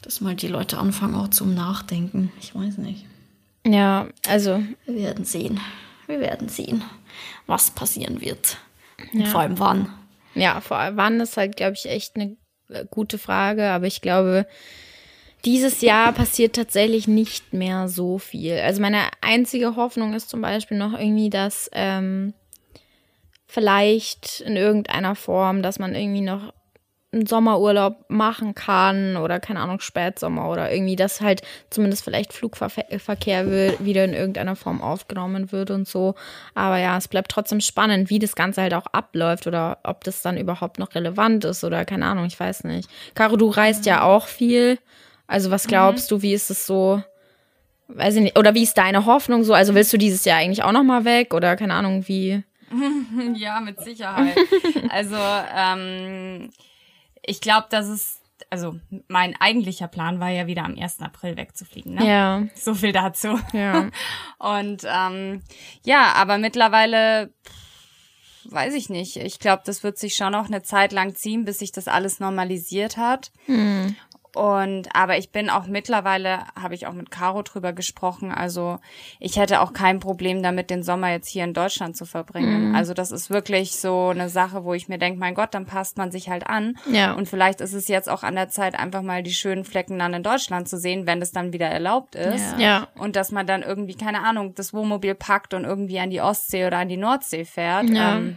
dass mal die Leute anfangen auch zum Nachdenken. Ich weiß nicht. ja, also, Wir werden sehen. Wir werden sehen, was passieren wird. Und vor allem wann. Ja, vor allem wann ist halt, glaube ich, echt eine äh, gute Frage. Aber ich glaube, dieses Jahr passiert tatsächlich nicht mehr so viel. Also meine einzige Hoffnung ist zum Beispiel noch irgendwie, dass ähm, vielleicht in irgendeiner Form, dass man irgendwie noch einen Sommerurlaub machen kann oder keine Ahnung, Spätsommer oder irgendwie, dass halt zumindest vielleicht Flugverkehr wi- wieder in irgendeiner Form aufgenommen wird und so. Aber ja, es bleibt trotzdem spannend, wie das Ganze halt auch abläuft oder ob das dann überhaupt noch relevant ist oder keine Ahnung, ich weiß nicht. Caro, du reist ja auch viel. Also was glaubst du, wie ist es so? Weiß ich nicht. Oder wie ist deine Hoffnung so? Also willst du dieses Jahr eigentlich auch noch mal weg oder keine Ahnung, wie? Ja, mit Sicherheit. also, ähm, ich glaube, dass es, also mein eigentlicher Plan war ja wieder am 1. April wegzufliegen. Ne? Ja, So viel dazu. ja. Und ähm, ja, aber mittlerweile pff, weiß ich nicht. Ich glaube, das wird sich schon noch eine Zeit lang ziehen, bis sich das alles normalisiert hat. Und aber ich bin auch mittlerweile, habe ich auch mit Caro drüber gesprochen. Also ich hätte auch kein Problem damit, den Sommer jetzt hier in Deutschland zu verbringen. Mhm. Also das ist wirklich so eine Sache, wo ich mir denke, mein Gott, dann passt man sich halt an. Ja. Und vielleicht ist es jetzt auch an der Zeit, einfach mal die schönen Flecken dann in Deutschland zu sehen, wenn es dann wieder erlaubt ist. Ja. ja. Und dass man dann irgendwie, keine Ahnung, das Wohnmobil packt und irgendwie an die Ostsee oder an die Nordsee fährt. Ja. Ähm,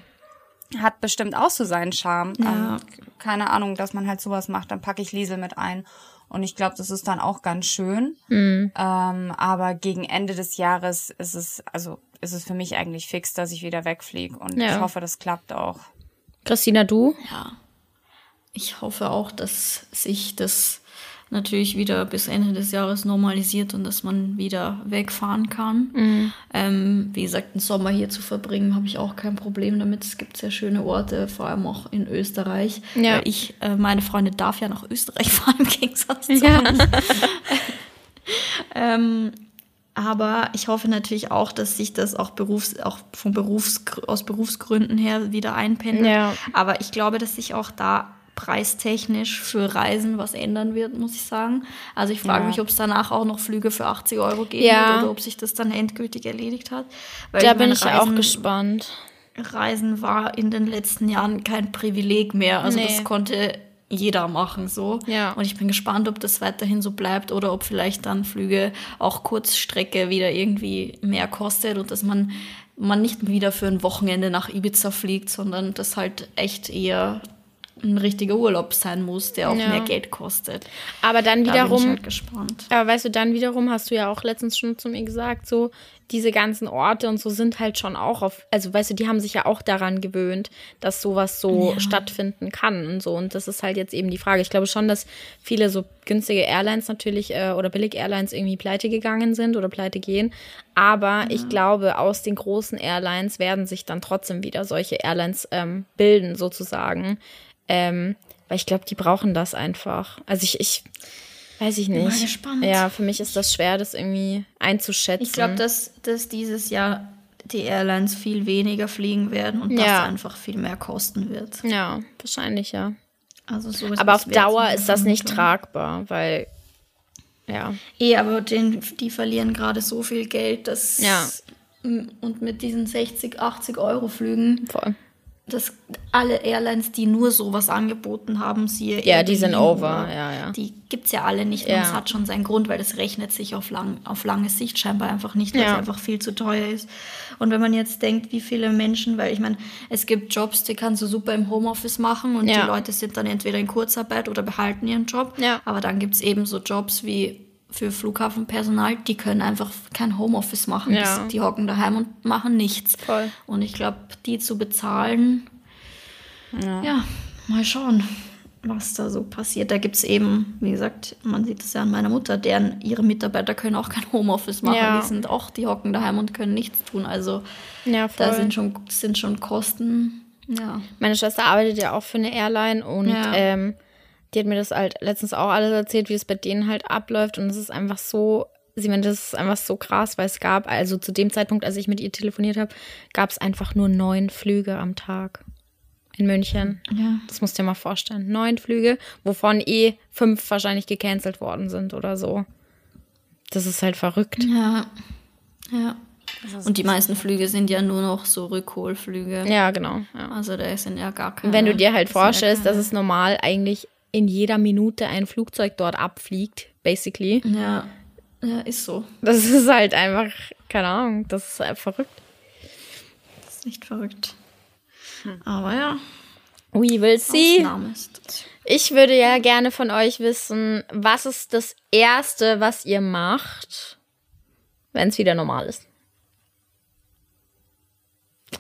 hat bestimmt auch so seinen Charme. Ja. Ähm, keine Ahnung, dass man halt sowas macht. Dann packe ich Liesel mit ein. Und ich glaube, das ist dann auch ganz schön. Mhm. Ähm, aber gegen Ende des Jahres ist es, also ist es für mich eigentlich fix, dass ich wieder wegfliege. Und Ja. ich hoffe, das klappt auch. Christina, du? Ja. Ich hoffe auch, dass sich das natürlich wieder bis Ende des Jahres normalisiert und dass man wieder wegfahren kann. Mhm. Ähm, wie gesagt, den Sommer hier zu verbringen, habe ich auch kein Problem damit. Es gibt sehr schöne Orte, vor allem auch in Österreich. Ja. Weil ich, äh, meine Freundin darf ja nach Österreich fahren im Gegensatz zu Ja. ähm, aber ich hoffe natürlich auch, dass sich das auch, Berufs-, auch von Berufs aus Berufsgründen her wieder einpendelt. Ja. Aber ich glaube, dass sich auch da preistechnisch für Reisen was ändern wird, muss ich sagen. Also ich frage Ja. mich, ob es danach auch noch Flüge für 80 Euro geben Ja. wird oder ob sich das dann endgültig erledigt hat. Weil Da ich bin ich ja auch Reisen- gespannt. Reisen war in den letzten Jahren kein Privileg mehr. Also Nee. das konnte jeder machen so. Ja. Und ich bin gespannt, ob das weiterhin so bleibt oder ob vielleicht dann Flüge auch Kurzstrecke wieder irgendwie mehr kostet und dass man, man nicht wieder für ein Wochenende nach Ibiza fliegt, sondern das halt echt eher ein richtiger Urlaub sein muss, der auch Ja. mehr Geld kostet. Aber dann Da bin ich wiederum, halt gespannt. aber weißt du, dann wiederum hast du ja auch letztens schon zu mir gesagt, so diese ganzen Orte und so sind halt schon auch auf, also weißt du, die haben sich ja auch daran gewöhnt, dass sowas so stattfinden kann und so. Und das ist halt jetzt eben die Frage. Ich glaube schon, dass viele so günstige Airlines natürlich äh, oder billig Airlines irgendwie pleite gegangen sind oder pleite gehen. Aber ich glaube, aus den großen Airlines werden sich dann trotzdem wieder solche Airlines ähm, bilden, sozusagen. Ähm, weil ich glaube, die brauchen das einfach. Also ich, ich weiß ich nicht. Mal gespannt. Ja, für mich ist das schwer, das irgendwie einzuschätzen. Ich glaube, dass, dass dieses Jahr die Airlines viel weniger fliegen werden und Ja. das einfach viel mehr kosten wird. Ja, wahrscheinlich ja. Also so Aber auf Dauer ist das nicht tragbar, weil ja, Eh, aber den, die verlieren gerade so viel Geld, dass Ja. und mit diesen 60, 80 Euro Flügen, voll. Dass alle Airlines, die nur sowas angeboten haben, siehe Ja, die sind over, ja, ja. Die gibt's ja alle nicht Ja. und es hat schon seinen Grund, weil das rechnet sich auf, lang, auf lange Sicht scheinbar einfach nicht, weil Ja. es einfach viel zu teuer ist. Und wenn man jetzt denkt, wie viele Menschen, weil ich meine, es gibt Jobs, die kannst du super im Homeoffice machen und Ja. die Leute sind dann entweder in Kurzarbeit oder behalten ihren Job. Ja. Aber dann gibt's eben so Jobs wie für Flughafenpersonal, die können einfach kein Homeoffice machen. Ja. Die, hocken daheim und machen nichts. Voll. Und ich glaube, die zu bezahlen, Ja. ja, mal schauen, was da so passiert. Da gibt es eben, wie gesagt, man sieht es ja an meiner Mutter, deren ihre Mitarbeiter können auch kein Homeoffice machen. Ja. Die sind auch, die hocken daheim und können nichts tun. Also da sind schon, sind schon Kosten. Ja. Meine Schwester arbeitet ja auch für eine Airline und Ja. ähm, die hat mir das halt letztens auch alles erzählt, wie es bei denen halt abläuft. Und es ist einfach so, sie meinte, das ist einfach so krass, weil es gab, also zu dem Zeitpunkt, als ich mit ihr telefoniert habe, gab es einfach nur neun Flüge am Tag in München. Ja. Das musst du dir mal vorstellen. Neun Flüge, wovon eh fünf wahrscheinlich gecancelt worden sind oder so. Das ist halt verrückt. Ja. Ja. Und die meisten Flüge sind ja nur noch so Rückholflüge. Ja, genau. Ja. Also da sind ja gar keine. Wenn du dir halt sind ja vorstellst, dass es normal eigentlich in jeder Minute ein Flugzeug dort abfliegt, basically. Ja, ja, ist so. Das ist halt einfach, keine Ahnung, das ist halt verrückt. Das ist nicht verrückt. Aber ja, We will see. Ich würde ja gerne von euch wissen, was ist das Erste, was ihr macht, wenn es wieder normal ist?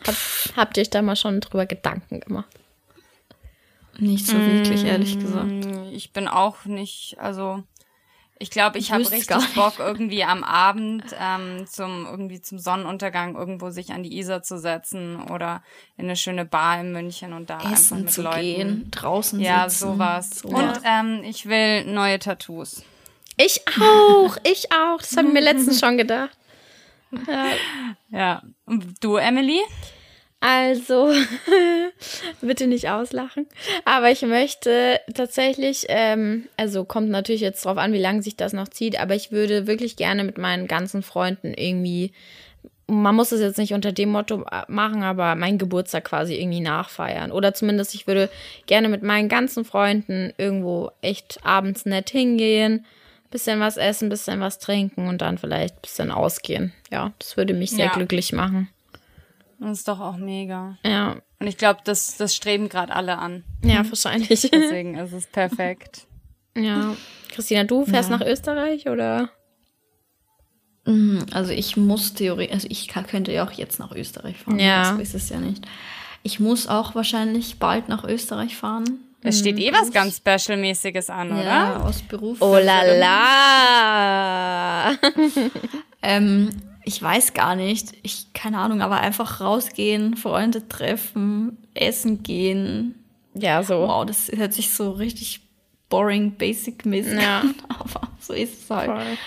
Hab, habt ihr euch da mal schon drüber Gedanken gemacht? Nicht so wirklich, ehrlich gesagt. Mm, Ich bin auch nicht, also ich glaube, ich, habe richtig. Bock, irgendwie am Abend ähm, zum irgendwie zum Sonnenuntergang irgendwo sich an die Isar zu setzen oder in eine schöne Bar in München und da einfach Essen mit zu Leuten. gehen, draußen Ja, sitzen. sowas. So. Und ähm, ich will neue Tattoos. Ich auch, ich auch. Das habe ich mir letztens schon gedacht. Ja. Und du, Emily? Also, bitte nicht auslachen. Aber ich möchte tatsächlich, ähm, also kommt natürlich jetzt drauf an, wie lange sich das noch zieht, aber ich würde wirklich gerne mit meinen ganzen Freunden irgendwie, man muss es jetzt nicht unter dem Motto machen, aber meinen Geburtstag quasi irgendwie nachfeiern. Oder zumindest ich würde gerne mit meinen ganzen Freunden irgendwo echt abends nett hingehen, bisschen was essen, bisschen was trinken und dann vielleicht bisschen ausgehen. Ja, das würde mich sehr Ja. glücklich machen. Das ist doch auch mega. Ja, Und ich glaube, das, das streben gerade alle an. ja, wahrscheinlich. Deswegen ist es perfekt. Ja. Christina, du fährst nach Österreich oder? Mhm, Also ich muss theoretisch, also ich könnte ja auch jetzt nach Österreich fahren. Ja. So ist es ja nicht. Ich muss auch wahrscheinlich bald nach Österreich fahren. Es steht eh was ganz Special-mäßiges an, Ja, oder? aus Beruf. Oh la la. Ähm, ich weiß gar nicht. Ich, keine Ahnung, aber einfach rausgehen, Freunde treffen, essen gehen. Ja, so. Wow, das hört sich so richtig boring, basic-mäßig Ja. an. Aber so ist es halt. Voll.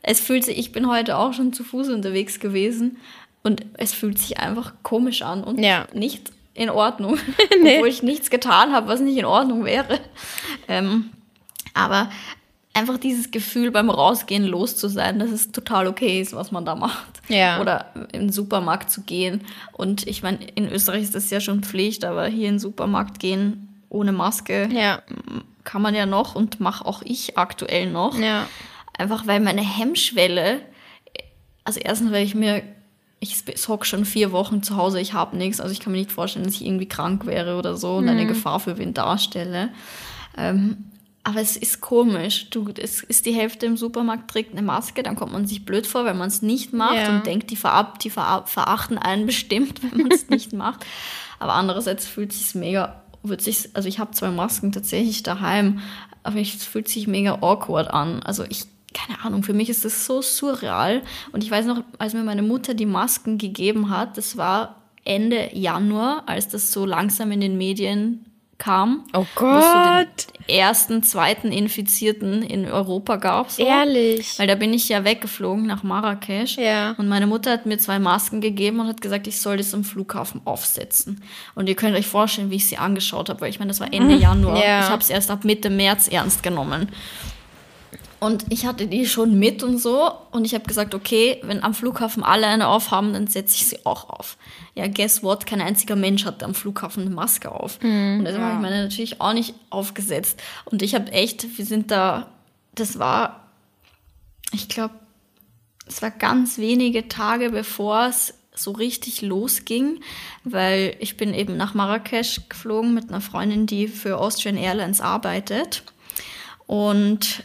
Es fühlt sich, ich bin heute auch schon zu Fuß unterwegs gewesen und es fühlt sich einfach komisch an und Ja. nicht in Ordnung. Nee. Obwohl ich nichts getan habe, was nicht in Ordnung wäre. Ähm, aber einfach dieses Gefühl beim Rausgehen los zu sein, dass es total okay ist, was man da macht. Ja. Oder in den Supermarkt zu gehen. Und ich meine, in Österreich ist das ja schon Pflicht, aber hier in den Supermarkt gehen ohne Maske Ja, kann man ja noch und mache auch ich aktuell noch. ja. Einfach weil meine Hemmschwelle, also erstens, weil ich mir, ich hock schon vier Wochen zu Hause, ich habe nichts, also ich kann mir nicht vorstellen, dass ich irgendwie krank wäre oder so und eine Gefahr für wen darstelle. Ähm, aber es ist komisch. Du, es ist die Hälfte im Supermarkt trägt eine Maske, dann kommt man sich blöd vor, wenn man es nicht macht Ja. und denkt, die, verab, die verab, verachten einen bestimmt, wenn man es nicht macht. Aber andererseits fühlt sich mega, wird sich, also ich habe zwei Masken tatsächlich daheim, aber es fühlt sich mega awkward an. Also ich, keine Ahnung, für mich ist das so surreal. Und ich weiß noch, als mir meine Mutter die Masken gegeben hat, das war Ende Januar, als das so langsam in den Medien kam. Oh es Gott. den ersten, zweiten Infizierten in Europa gab. So. Ehrlich. Weil da bin ich ja weggeflogen nach Marrakesch. Ja. Und meine Mutter hat mir zwei Masken gegeben und hat gesagt, ich soll das am Flughafen aufsetzen. Und ihr könnt euch vorstellen, wie ich sie angeschaut habe, weil ich meine, das war Ende Januar. Ja. Ich habe es erst ab Mitte März ernst genommen. Und ich hatte die schon mit und so. Und ich habe gesagt, okay, wenn am Flughafen alle eine aufhaben, dann setze ich sie auch auf. Ja, guess what? Kein einziger Mensch hatte am Flughafen eine Maske auf. und deswegen habe ich meine natürlich auch nicht aufgesetzt. Und ich habe echt, wir sind da, das war, ich glaube, es war ganz wenige Tage bevor es so richtig losging, weil ich bin eben nach Marrakesch geflogen mit einer Freundin, die für Austrian Airlines arbeitet. Und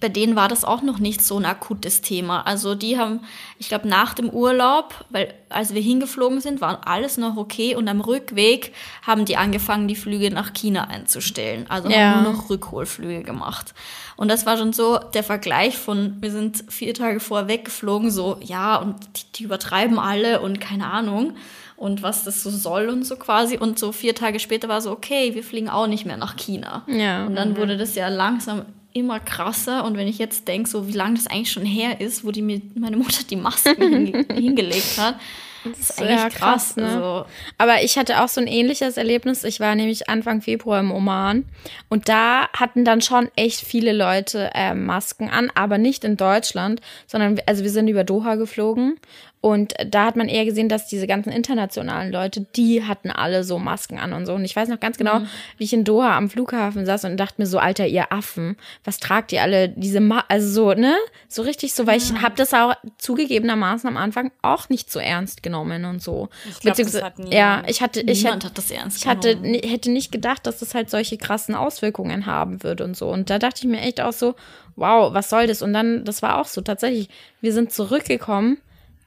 bei denen war das auch noch nicht so ein akutes Thema. Also die haben, ich glaube, nach dem Urlaub, weil als wir hingeflogen sind, war alles noch okay und am Rückweg haben die angefangen, die Flüge nach China einzustellen. Also Ja. haben nur noch Rückholflüge gemacht. Und das war schon so der Vergleich von, wir sind vier Tage vorher weggeflogen, so, ja, und die, die übertreiben alle und keine Ahnung. Und was das so soll und so quasi. Und so vier Tage später war so, okay, wir fliegen auch nicht mehr nach China. Ja. Und dann wurde das ja langsam immer krasser. Und wenn ich jetzt denke, so wie lange das eigentlich schon her ist, wo die mir meine Mutter die Masken hinge hingelegt hat, das ist ja eigentlich krass. krass, ne? Also, Aber ich hatte auch so ein ähnliches Erlebnis. Ich war nämlich Anfang Februar im Oman und da hatten dann schon echt viele Leute äh, Masken an, aber nicht in Deutschland, sondern also wir sind über Doha geflogen und da hat man eher gesehen, dass diese ganzen internationalen Leute, die hatten alle so Masken an und so. Und ich weiß noch ganz genau, wie ich in Doha am Flughafen saß und dachte mir so, Alter, ihr Affen, was tragt ihr alle diese Ma also so, ne? So richtig so, weil ich habe das auch zugegebenermaßen am Anfang auch nicht so ernst genommen und so. Ich glaub, das Beziehungsweise- hat niemand. ja, ich hatte, ich niemand hätte, hat das ernst ich hatte, genommen. hätte nicht gedacht, dass das halt solche krassen Auswirkungen haben wird und so. Und da dachte ich mir echt auch so, wow, was soll das? Und dann, das war auch so tatsächlich. Wir sind zurückgekommen,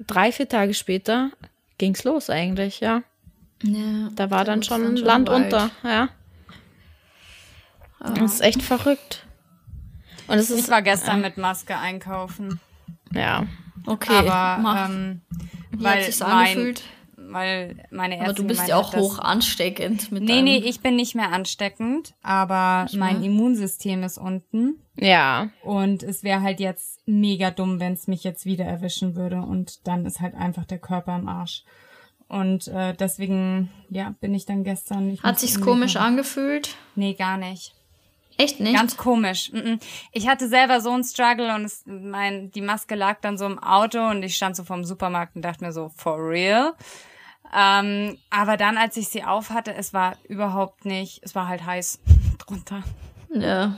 drei, vier Tage später ging's los eigentlich, ja. Ja, Da war dann ist schon Land wild. unter, ja. Das ist echt verrückt. Und es Ich ist, war gestern mit Maske einkaufen. ja. Okay, aber mach. ähm, Wie weil hat sich's mein, angefühlt? weil meine Ärztin Aber du bist ja auch hoch ansteckend mit Nee, nee, ich bin nicht mehr ansteckend, aber mein Immunsystem ist unten. Ja. Und es wäre halt jetzt mega dumm, wenn es mich jetzt wieder erwischen würde. Und dann ist halt einfach der Körper im Arsch. Und äh, deswegen, ja, bin ich dann gestern. Ich Hat sich's komisch angefühlt? Nee, gar nicht. Echt nicht? Ganz komisch. Ich hatte selber so einen Struggle und es, mein, die Maske lag dann so im Auto und ich stand so vorm Supermarkt und dachte mir so, for real? Ähm, aber dann, als ich sie auf hatte, es war überhaupt nicht, es war halt heiß drunter. Ja.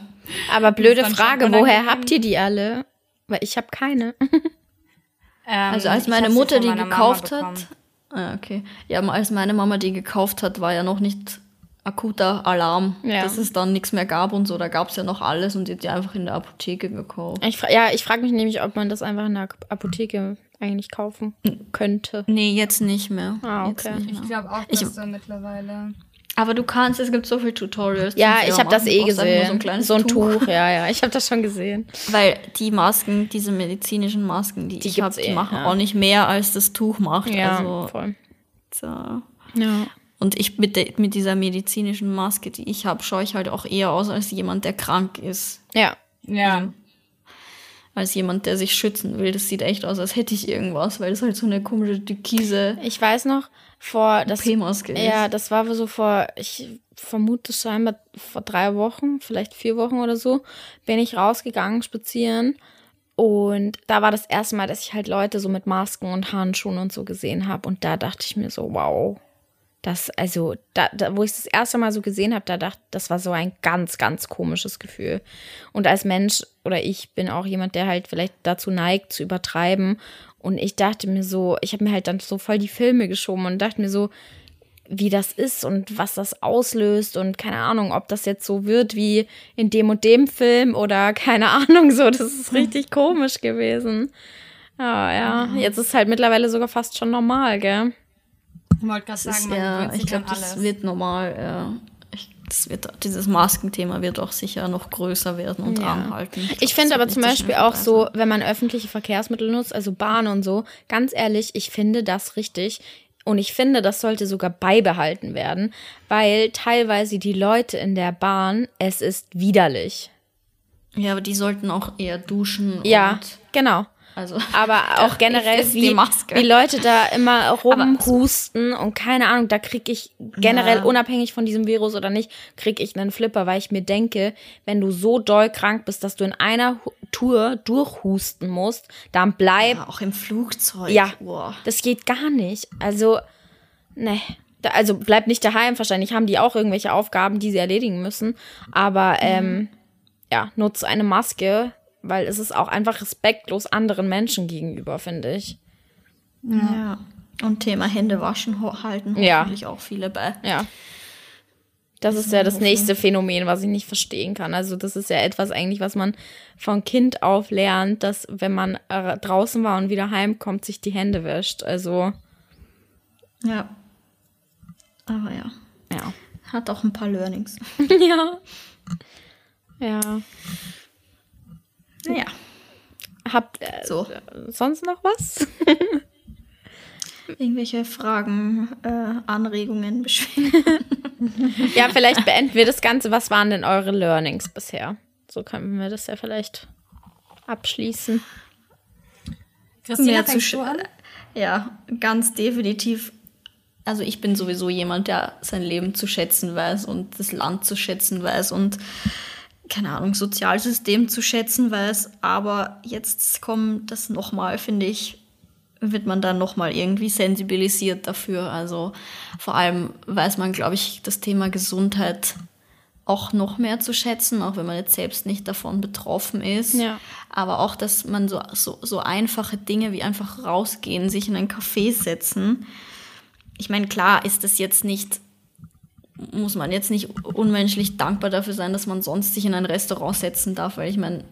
Aber blöde Frage, woher habt ihr die alle? Weil ich habe keine. Ähm, Also als meine Mutter die gekauft hat. Ah, okay. Ja, als meine Mama die gekauft hat, war ja noch nicht akuter Alarm, Ja. dass es dann nichts mehr gab und so. Da gab's ja noch alles und die hat die einfach in der Apotheke gekauft. Ich, ja, ich frage mich nämlich, ob man das einfach in der Apotheke eigentlich kaufen könnte. Nee, jetzt nicht mehr. Ah, okay. nicht Ich mehr. glaube auch, Ich- dass du mittlerweile. Aber du kannst, es gibt so viele Tutorials. Ja, ich habe das eh machen. Du brauchst einfach nur gesehen. So ein kleines Tuch. ja, ja. Ich habe das schon gesehen. Weil die Masken, diese medizinischen Masken, die, Die ich habe, die eh, machen ja. auch nicht mehr, als das Tuch macht. Ja, also, voll. so. Ja. Und ich mit, der, mit dieser medizinischen Maske, die ich habe, schaue ich halt auch eher aus als jemand, der krank ist. Ja. Ja. Als jemand, der sich schützen will. Das sieht echt aus, als hätte ich irgendwas, weil das halt so eine komische türkise Ich weiß noch, vor das P-Maske. Ja, das war so vor, ich vermute scheinbar vor drei Wochen, vielleicht vier Wochen oder so, bin ich rausgegangen spazieren und da war das erste Mal, dass ich halt Leute so mit Masken und Handschuhen und so gesehen habe und da dachte ich mir so, wow, das, also, da, da wo ich das erste Mal so gesehen habe, da dachte, das war so ein ganz, ganz komisches Gefühl. Und als Mensch oder ich bin auch jemand, der halt vielleicht dazu neigt, zu übertreiben. Und ich dachte mir so, ich habe mir halt dann so voll die Filme geschoben und dachte mir so, wie das ist und was das auslöst und keine Ahnung, ob das jetzt so wird wie in dem und dem Film oder keine Ahnung, so, das ist richtig komisch gewesen. Ja, ja, jetzt ist halt mittlerweile sogar fast schon normal, gell? Ich wollte gerade sagen, ist, man ja, ich glaube, das alles. wird normal. Ja. Ich, das wird, dieses Maskenthema wird auch sicher noch größer werden und Ja. anhalten. Ich glaub, finde aber zum Beispiel auch so, wenn man öffentliche Verkehrsmittel nutzt, also Bahn und so, ganz ehrlich, ich finde das richtig. Und ich finde, das sollte sogar beibehalten werden, weil teilweise die Leute in der Bahn, es ist widerlich. Ja, aber die sollten auch eher duschen. Ja, Und, genau. Also, Aber auch generell, wie, Maske. wie Leute da immer rumhusten und keine Ahnung, da krieg ich generell, Ja. unabhängig von diesem Virus oder nicht, krieg ich einen Flipper, weil ich mir denke, wenn du so doll krank bist, dass du in einer Tour durchhusten musst, dann bleib, ja, auch im Flugzeug. ja, Boah. das geht gar nicht. Also, ne. Also bleib nicht daheim, wahrscheinlich haben die auch irgendwelche Aufgaben, die sie erledigen müssen. Aber ähm, ja, nutz eine Maske, weil es ist auch einfach respektlos anderen Menschen gegenüber, finde ich. Ja. Und Thema Hände waschen halten Ja. hoffentlich auch viele bei. Ja. Das ist ja das nächste Phänomen, was ich nicht verstehen kann. Also das ist ja etwas eigentlich, was man von Kind auf lernt, dass wenn man äh, draußen war und wieder heimkommt, sich die Hände wäscht. Also Ja. Aber ja. ja. Hat auch ein paar Learnings. ja. Ja. Naja. Habt äh, So. sonst noch was? Irgendwelche Fragen, äh, Anregungen, Beschwerden. ja, vielleicht beenden wir das Ganze. Was waren denn eure Learnings bisher? So können wir das ja vielleicht abschließen. Christina, Mehr zu fängst du an? Ja, ganz definitiv. Also ich bin sowieso jemand, der sein Leben zu schätzen weiß und das Land zu schätzen weiß und keine Ahnung, Sozialsystem zu schätzen weiß. Aber jetzt kommt das nochmal, finde ich, wird man dann nochmal irgendwie sensibilisiert dafür. Also vor allem weiß man, glaube ich, das Thema Gesundheit auch noch mehr zu schätzen, auch wenn man jetzt selbst nicht davon betroffen ist. Ja. Aber auch, dass man so, so, so einfache Dinge wie einfach rausgehen, sich in ein Café setzen. Ich meine, klar ist das jetzt nicht, muss man jetzt nicht unmenschlich dankbar dafür sein, dass man sonst sich in ein Restaurant setzen darf, weil ich meine,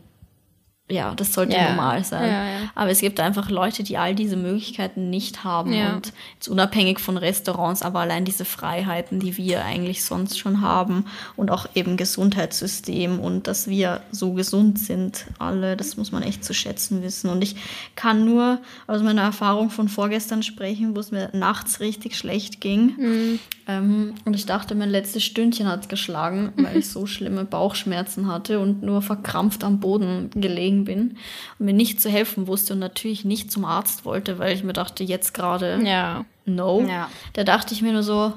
ja, das sollte Ja. normal sein. Ja, ja. Aber es gibt einfach Leute, die all diese Möglichkeiten nicht haben und jetzt unabhängig von Restaurants, aber allein diese Freiheiten, die wir eigentlich sonst schon haben und auch eben Gesundheitssystem und dass wir so gesund sind, alle, das muss man echt zu schätzen wissen. Und ich kann nur aus meiner Erfahrung von vorgestern sprechen, wo es mir nachts richtig schlecht ging. Ähm, und ich dachte, mein letztes Stündchen hat geschlagen, weil ich so schlimme Bauchschmerzen hatte und nur verkrampft am Boden gelegen bin und mir nicht zu helfen wusste und natürlich nicht zum Arzt wollte, weil ich mir dachte, jetzt gerade Ja. no. Ja. Da dachte ich mir nur so,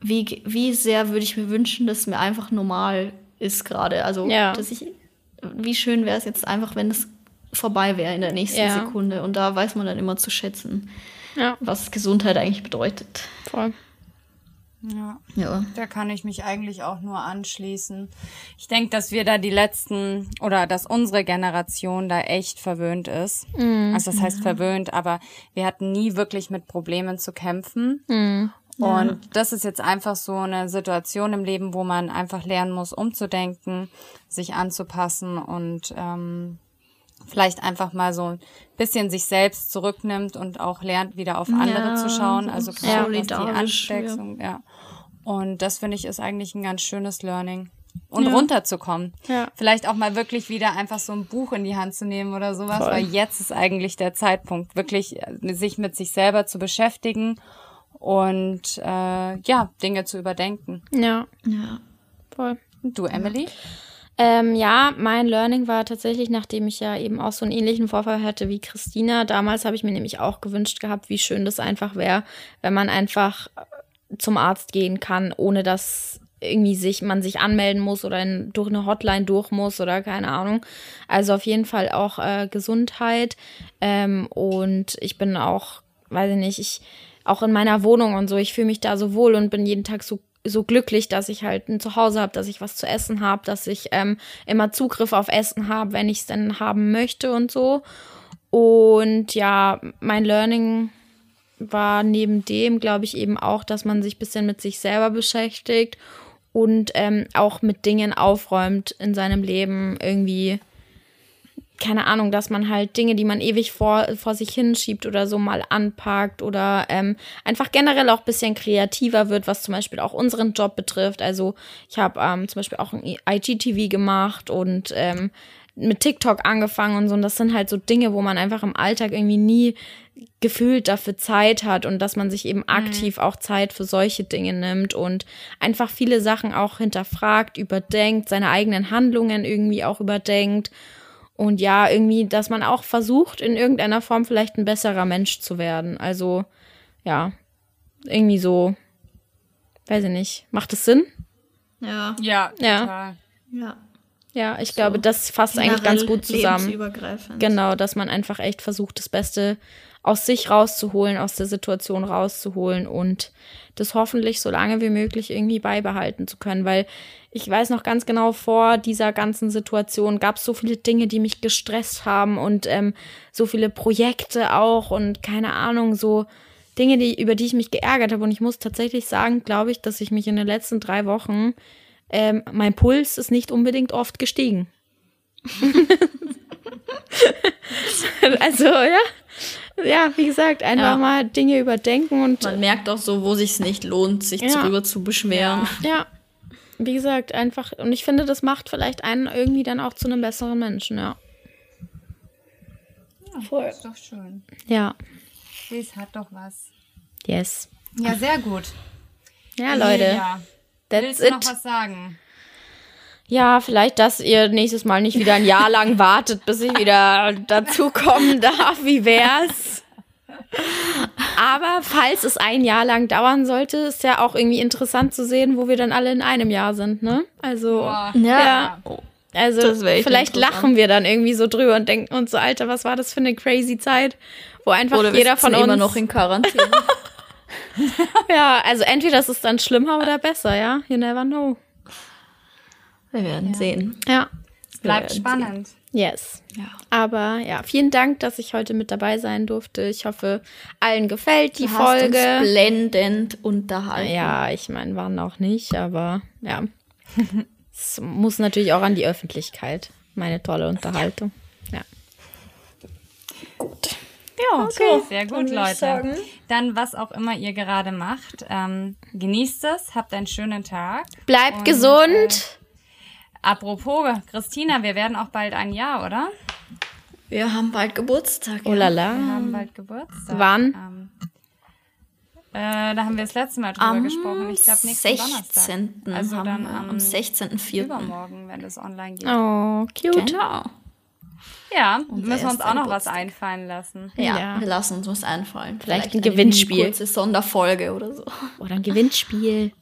wie, wie sehr würde ich mir wünschen, dass mir einfach normal ist gerade. Also, Ja. dass ich, wie schön wäre es jetzt einfach, wenn es vorbei wäre in der nächsten Ja. Sekunde. Und da weiß man dann immer zu schätzen, was Gesundheit eigentlich bedeutet. voll. Ja. Ja. Da kann ich mich eigentlich auch nur anschließen. Ich denke, dass wir da die letzten oder dass unsere Generation da echt verwöhnt ist. Also das heißt verwöhnt, aber wir hatten nie wirklich mit Problemen zu kämpfen. Und das ist jetzt einfach so eine Situation im Leben, wo man einfach lernen muss, umzudenken, sich anzupassen und ähm, vielleicht einfach mal so ein bisschen sich selbst zurücknimmt und auch lernt, wieder auf andere Ja, zu schauen. so Also gerade was die Ansteckung, ja. Und das finde ich ist eigentlich ein ganz schönes Learning. Und runterzukommen. Ja. Vielleicht auch mal wirklich wieder einfach so ein Buch in die Hand zu nehmen oder sowas, Voll. weil jetzt ist eigentlich der Zeitpunkt, wirklich äh, sich mit sich selber zu beschäftigen und äh, ja, Dinge zu überdenken. Ja, Ja. voll. Und du, Emily? Ähm, ja, mein Learning war tatsächlich, nachdem ich ja eben auch so einen ähnlichen Vorfall hatte wie Christina. Damals habe ich mir nämlich auch gewünscht gehabt, wie schön das einfach wäre, wenn man einfach zum Arzt gehen kann, ohne dass irgendwie sich man sich anmelden muss oder in, durch eine Hotline durch muss oder keine Ahnung. Also auf jeden Fall auch äh, Gesundheit ähm, und ich bin auch, weiß ich nicht, ich auch in meiner Wohnung und so, ich fühle mich da so wohl und bin jeden Tag so so glücklich, dass ich halt ein Zuhause habe, dass ich was zu essen habe, dass ich ähm, immer Zugriff auf Essen habe, wenn ich es denn haben möchte und so. Und ja, mein Learning war neben dem, glaube ich, eben auch, dass man sich ein bisschen mit sich selber beschäftigt und ähm, auch mit Dingen aufräumt in seinem Leben irgendwie. Keine Ahnung, dass man halt Dinge, die man ewig vor, vor sich hinschiebt oder so mal anpackt oder ähm, einfach generell auch ein bisschen kreativer wird, was zum Beispiel auch unseren Job betrifft. Also ich habe ähm, zum Beispiel auch ein IGTV gemacht und ähm, mit TikTok angefangen und so. Und das sind halt so Dinge, wo man einfach im Alltag irgendwie nie gefühlt dafür Zeit hat und dass man sich eben aktiv auch Zeit für solche Dinge nimmt und einfach viele Sachen auch hinterfragt, überdenkt, seine eigenen Handlungen irgendwie auch überdenkt. Und ja, irgendwie, dass man auch versucht, in irgendeiner Form vielleicht ein besserer Mensch zu werden. Also, ja, irgendwie so, weiß ich nicht. Macht es Sinn? Ja. Ja, Ja. total. Ja. Ja, ich glaube, das fasst eigentlich ganz gut zusammen. Genau, dass man einfach echt versucht, das Beste aus sich rauszuholen, aus der Situation rauszuholen und das hoffentlich so lange wie möglich irgendwie beibehalten zu können, weil ich weiß noch ganz genau, vor dieser ganzen Situation gab es so viele Dinge, die mich gestresst haben und ähm, so viele Projekte auch und keine Ahnung, so Dinge, die, über die ich mich geärgert habe. Und ich muss tatsächlich sagen, glaube ich, dass ich mich in den letzten drei Wochen, ähm, mein Puls ist nicht unbedingt oft gestiegen. also, ja. Ja, wie gesagt, einfach Ja. mal Dinge überdenken und Man merkt auch so, wo sich's nicht lohnt, sich Ja. darüber zu beschweren. ja, wie gesagt, einfach, und ich finde, das macht vielleicht einen irgendwie dann auch zu einem besseren Menschen, ja. Voll. Ist doch schön. Ja, Das hat doch was. yes. Ja, sehr gut. Ja, Leute, Ja. That's Willst du noch it. was sagen? Ja, vielleicht, dass ihr nächstes Mal nicht wieder ein Jahr lang wartet, bis ich wieder dazukommen darf. Wie wär's? Aber falls es ein Jahr lang dauern sollte, ist ja auch irgendwie interessant zu sehen, wo wir dann alle in einem Jahr sind, ne? Also, Boah. ja. Also, wär echt vielleicht lachen wir dann irgendwie so drüber und denken uns so, Alter, was war das für eine crazy Zeit, wo einfach Oder jeder von uns immer noch in Quarantäne. ja, also entweder ist es dann schlimmer oder besser, ja? You never know. Wir werden sehen. Ja. Bleibt spannend. Yes. Ja. Aber ja, vielen Dank, dass ich heute mit dabei sein durfte. Ich hoffe, allen gefällt die Du hast uns Folge. blendend unterhalten. Ja, ich meine, waren auch nicht, aber ja. es muss natürlich auch an die Öffentlichkeit. Meine tolle Unterhaltung. Ja. Gut. Ja, okay. Sehr dann gut, Leute. sagen- Dann, was auch immer ihr gerade macht, ähm, genießt es, habt einen schönen Tag. Bleibt Und, gesund. Apropos, Christina, wir werden auch bald ein Jahr, oder? Wir haben bald Geburtstag. oh ja. la Wir haben bald Geburtstag. Wann? Ähm, äh, da haben wir das letzte Mal drüber Am gesprochen. Ich glaube, nächsten Donnerstag. 16. Also haben dann am, am 16.04. übermorgen, wenn es online geht. Oh, cute. Genau. Ja, Unser müssen wir uns auch noch was Geburtstag. einfallen lassen. Ja, Ja. wir lassen uns was einfallen. Vielleicht ein eine Gewinnspiel. Kurze Sonderfolge oder so. Oder ein Gewinnspiel.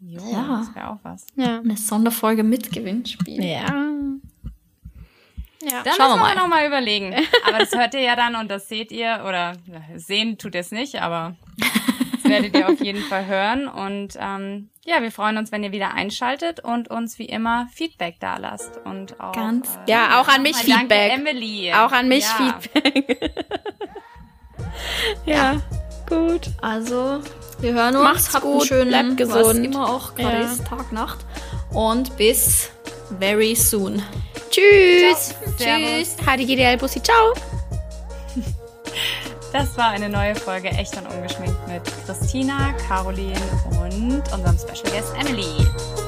Jo, Ja. das wäre auch was. Ja. Eine Sonderfolge mit Gewinnspiel. Ja. Ja. Da Schauen wir müssen wir mal. noch mal überlegen. Aber das hört ihr ja dann und das seht ihr oder sehen tut ihr es nicht, aber werdet ihr auf jeden Fall hören. Und ähm, ja, wir freuen uns, wenn ihr wieder einschaltet und uns wie immer Feedback da lasst und auch Ganz äh, Ja, auch an mich Feedback. Danke, Emily. Auch an mich ja. Feedback. ja, gut. Also, wir hören uns. Macht's Habt gut, einen schönen, bleibt was gesund. immer auch gerade Ja. ist, Tag, Nacht. Und bis very soon. Tschüss. Servus. Tschüss. HDGDL Bussi. Ciao. Das war eine neue Folge Echt und Ungeschminkt mit Christina, Caroline und unserem Special Guest Emily.